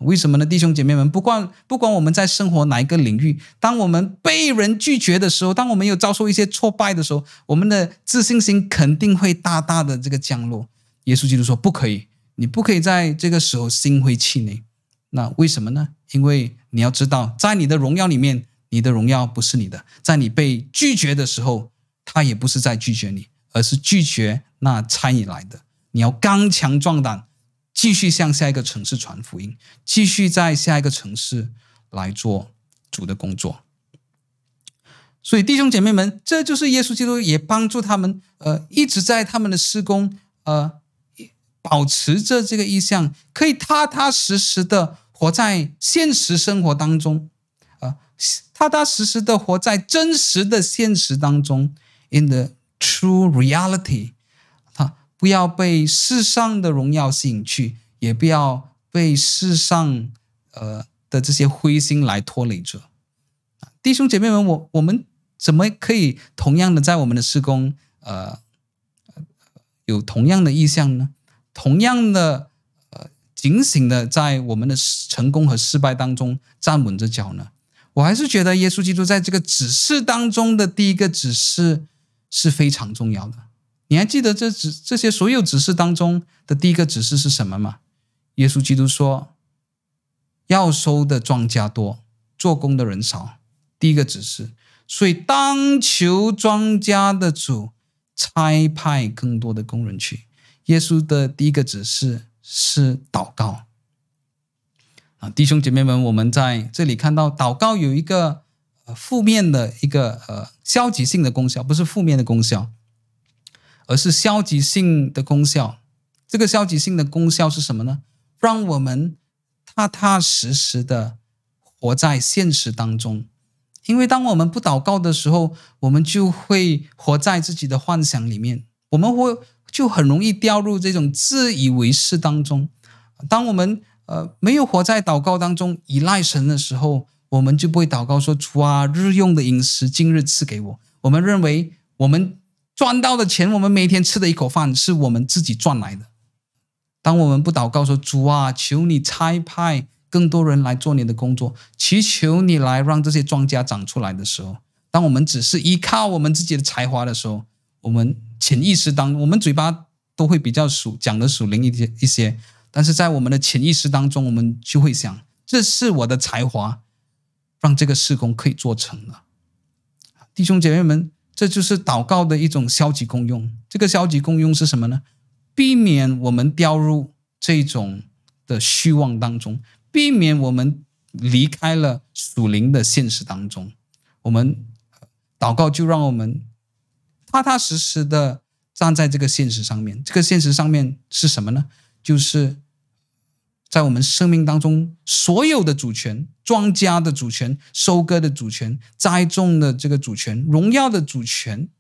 为什么呢？弟兄姐妹们，不管不管我们在生活哪一个领域，当我们被人拒绝的时候，当我们有遭受一些挫败的时候，我们的自信心肯定会大大的这个降落。耶稣基督说：“不可以，你不可以在这个时候心灰气馁。”那为什么呢？因为你要知道，在你的荣耀里面，你的荣耀不是你的。在你被拒绝的时候，他也不是在拒绝你，而是拒绝那差你来的。你要刚强壮胆。继续向下一个城市传福音，继续在下一个城市来做主的工作。所以弟兄姐妹们，这就是耶稣基督也帮助他们，呃，一直在他们的施工，呃，保持着这个意向，可以踏踏实实的活在现实生活当中，呃，踏踏实实的活在真实的现实当中，in the true reality。不要被世上的荣耀吸引去，也不要被世上呃的这些灰心来拖累着。弟兄姐妹们，我我们怎么可以同样的在我们的施工，呃，有同样的意向呢？同样的，呃，警醒的在我们的成功和失败当中站稳着脚呢？我还是觉得耶稣基督在这个指示当中的第一个指示是非常重要的。你还记得这指这些所有指示当中的第一个指示是什么吗？耶稣基督说：“要收的庄稼多，做工的人少。”第一个指示，所以当求庄稼的主差派更多的工人去。耶稣的第一个指示是祷告。啊，弟兄姐妹们，我们在这里看到祷告有一个负面的一个呃消极性的功效，不是负面的功效，而是消极性的功效。这个消极性的功效是什么呢？让我们踏踏实实的活在现实当中。因为当我们不祷告的时候，我们就会活在自己的幻想里面，我们会就很容易掉入这种自以为是当中。当我们呃，没有活在祷告当中依赖神的时候，我们就不会祷告说：“主啊，日用的饮食今日赐给我。”我们认为我们赚到的钱，我们每天吃的一口饭是我们自己赚来的。当我们不祷告说：“主啊，求你差派更多人来做你的工作，祈求你来让这些庄稼长出来的时候，当我们只是依靠我们自己的才华的时候，我们潜意识当，我们嘴巴都会比较属讲的属灵一些一些。但是在我们的潜意识当中，我们就会想：这是我的才华，让这个事工可以做成了。弟兄姐妹们，这就是祷告的一种消极功用。这个消极功用是什么呢？避免我们掉入这种的虚妄当中，避免我们离开了属灵的现实当中。我们祷告就让我们踏踏实实的站在这个现实上面。这个现实上面是什么呢？就是在我们生命当中，所有的主权、庄稼的主权、收割的主权、栽种的这个主权、荣耀的主权、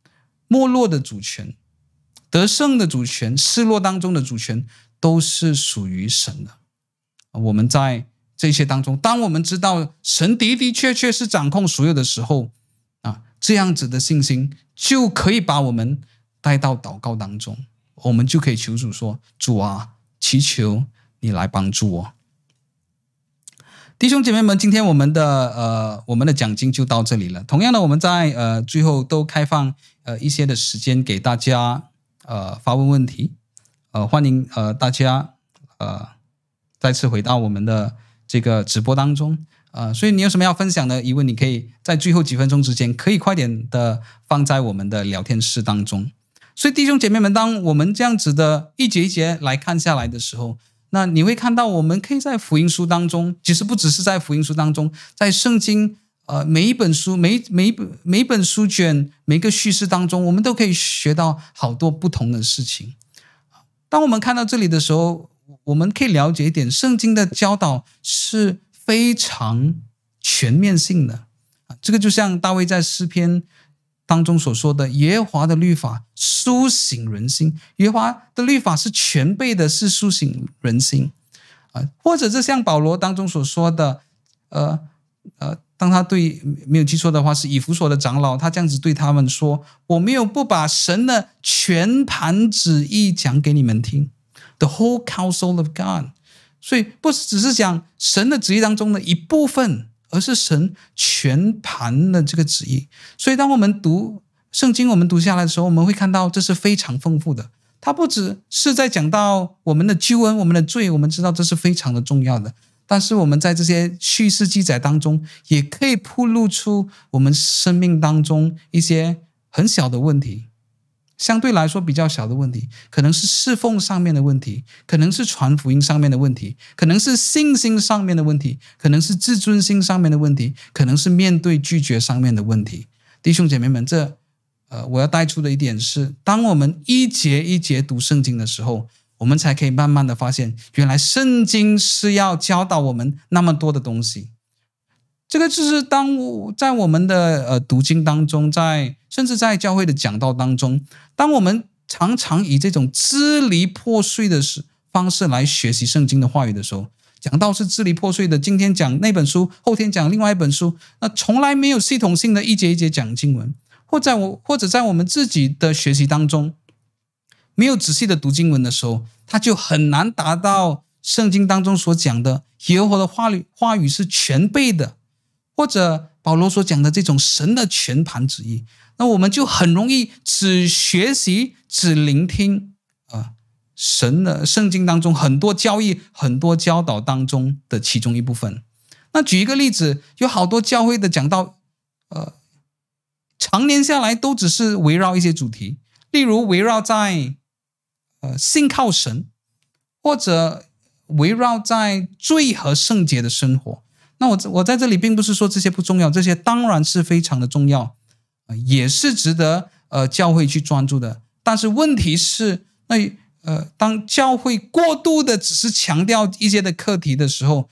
没落的主权、得胜的主权、失落当中的主权，都是属于神的。我们在这些当中，当我们知道神的的确确是掌控所有的时候，啊，这样子的信心就可以把我们带到祷告当中，我们就可以求主说：“主啊。”祈求你来帮助我，弟兄姐妹们，今天我们的呃我们的讲经就到这里了。同样的，我们在呃最后都开放呃一些的时间给大家呃发问问题，呃欢迎呃大家呃再次回到我们的这个直播当中呃，所以你有什么要分享的疑问，你可以在最后几分钟之间可以快点的放在我们的聊天室当中。所以弟兄姐妹们，当我们这样子的一节一节来看下来的时候，那你会看到，我们可以在福音书当中，其实不只是在福音书当中，在圣经呃每一本书、每每本每本书卷、每个叙事当中，我们都可以学到好多不同的事情。当我们看到这里的时候，我们可以了解一点，圣经的教导是非常全面性的。这个就像大卫在诗篇。当中所说的耶和华的律法苏醒人心，耶和华的律法是全备的，是苏醒人心啊。或者是像保罗当中所说的，呃呃，当他对没有记错的话，是以弗所的长老，他这样子对他们说：“我没有不把神的全盘旨意讲给你们听，the whole counsel of God。”所以不是只是讲神的旨意当中的一部分。而是神全盘的这个旨意，所以当我们读圣经，我们读下来的时候，我们会看到这是非常丰富的。它不只是在讲到我们的救恩、我们的罪，我们知道这是非常的重要的。但是我们在这些叙事记载当中，也可以铺露出我们生命当中一些很小的问题。相对来说比较小的问题，可能是侍奉上面的问题，可能是传福音上面的问题，可能是信心上面的问题，可能是自尊心上面的问题，可能是面对拒绝上面的问题。弟兄姐妹们，这呃，我要带出的一点是，当我们一节一节读圣经的时候，我们才可以慢慢的发现，原来圣经是要教导我们那么多的东西。这个就是当在我们的呃读经当中，在甚至在教会的讲道当中，当我们常常以这种支离破碎的方式来学习圣经的话语的时候，讲道是支离破碎的，今天讲那本书，后天讲另外一本书，那从来没有系统性的一节一节讲经文，或在我或者在我们自己的学习当中，没有仔细的读经文的时候，他就很难达到圣经当中所讲的耶和华的话语话语是全备的，或者保罗所讲的这种神的全盘旨意，那我们就很容易只学习只聆听啊。呃神的圣经当中很多教义、很多教导当中的其中一部分。那举一个例子，有好多教会的讲道，呃，常年下来都只是围绕一些主题，例如围绕在呃信靠神，或者围绕在罪和圣洁的生活。那我我在这里并不是说这些不重要，这些当然是非常的重要，呃、也是值得呃教会去专注的。但是问题是那。呃，当教会过度的只是强调一些的课题的时候，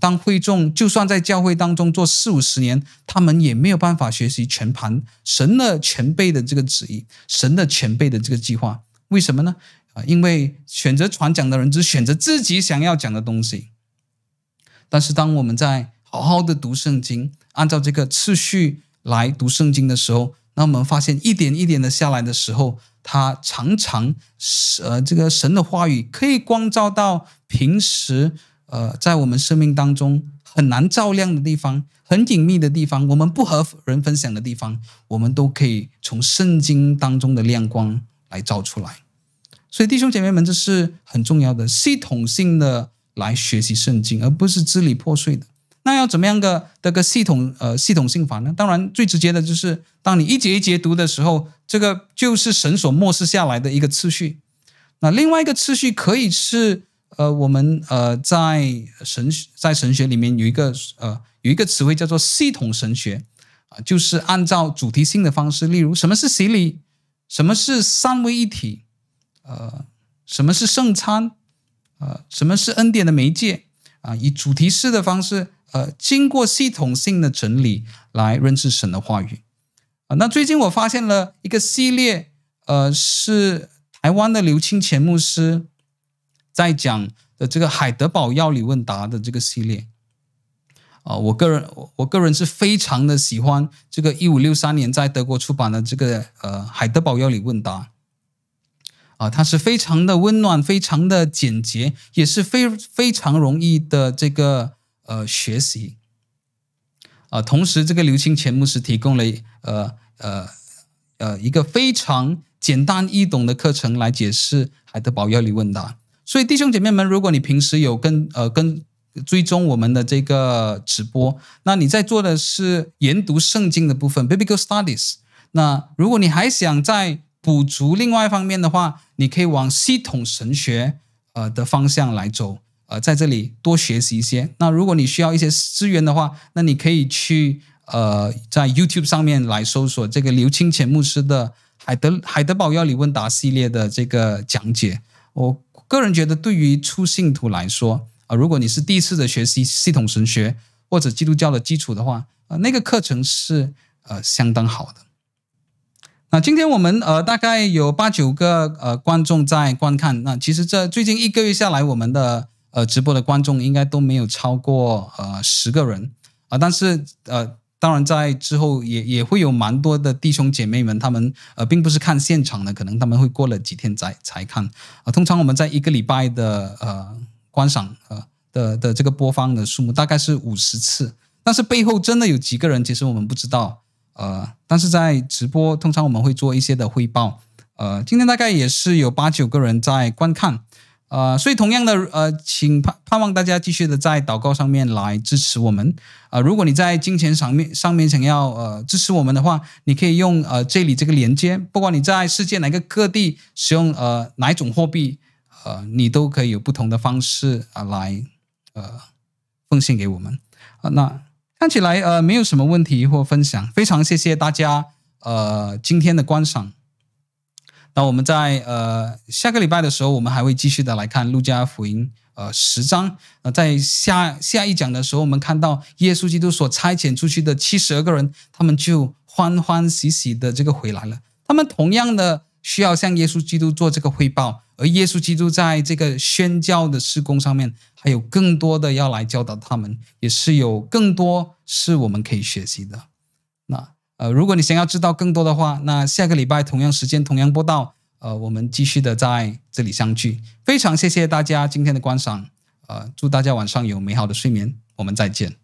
当会众就算在教会当中做四五十年，他们也没有办法学习全盘神的前辈的这个旨意，神的前辈的这个计划。为什么呢？啊，因为选择传讲的人只选择自己想要讲的东西。但是当我们在好好的读圣经，按照这个次序来读圣经的时候，那我们发现一点一点的下来的时候。他常常是呃，这个神的话语可以光照到平时呃，在我们生命当中很难照亮的地方，很隐秘的地方，我们不和人分享的地方，我们都可以从圣经当中的亮光来照出来。所以弟兄姐妹们，这是很重要的，系统性的来学习圣经，而不是支离破碎的。那要怎么样个的个系统呃系统性法呢？当然最直接的就是当你一节一节读的时候，这个就是神所默示下来的一个次序。那另外一个次序可以是呃我们呃在神在神学里面有一个呃有一个词汇叫做系统神学啊，就是按照主题性的方式，例如什么是洗礼，什么是三位一体，呃什么是圣餐，呃什么是恩典的媒介啊，以主题式的方式。呃，经过系统性的整理来认识神的话语啊。那最近我发现了一个系列，呃，是台湾的刘清前牧师在讲的这个海德堡要理问答的这个系列啊。我个人，我个人是非常的喜欢这个一五六三年在德国出版的这个呃海德堡要理问答啊，它是非常的温暖，非常的简洁，也是非非常容易的这个。呃，学习，啊、同时这个刘清前牧师提供了呃呃呃一个非常简单易懂的课程来解释海德堡要理问答。所以弟兄姐妹们，如果你平时有跟呃跟追踪我们的这个直播，那你在做的是研读圣经的部分 （Biblical Studies）。那如果你还想再补足另外一方面的话，你可以往系统神学呃的方向来走。呃，在这里多学习一些。那如果你需要一些资源的话，那你可以去呃，在 YouTube 上面来搜索这个刘清泉牧师的海德海德堡要理问答系列的这个讲解。我个人觉得，对于初信徒来说，啊、如果你是第一次的学习系统神学或者基督教的基础的话，呃，那个课程是呃相当好的。那今天我们呃大概有八九个呃观众在观看。那其实这最近一个月下来，我们的呃，直播的观众应该都没有超过呃十个人啊，但是呃，当然在之后也也会有蛮多的弟兄姐妹们，他们呃并不是看现场的，可能他们会过了几天才才看啊。通常我们在一个礼拜的呃观赏呃的的这个播放的数目大概是五十次，但是背后真的有几个人，其实我们不知道呃，但是在直播通常我们会做一些的汇报，呃，今天大概也是有八九个人在观看。呃，所以同样的，呃，请盼盼望大家继续的在祷告上面来支持我们。呃，如果你在金钱上面上面想要呃支持我们的话，你可以用呃这里这个连接，不管你在世界哪个各地使用呃哪一种货币，呃，你都可以有不同的方式啊、呃、来呃奉献给我们。啊、那看起来呃没有什么问题或分享，非常谢谢大家呃今天的观赏。那我们在呃下个礼拜的时候，我们还会继续的来看路加福音呃十章。呃，在下下一讲的时候，我们看到耶稣基督所差遣出去的七十二个人，他们就欢欢喜喜的这个回来了。他们同样的需要向耶稣基督做这个汇报，而耶稣基督在这个宣教的事工上面还有更多的要来教导他们，也是有更多是我们可以学习的。呃，如果你想要知道更多的话，那下个礼拜同样时间同样播到，呃，我们继续的在这里相聚。非常谢谢大家今天的观赏，呃，祝大家晚上有美好的睡眠，我们再见。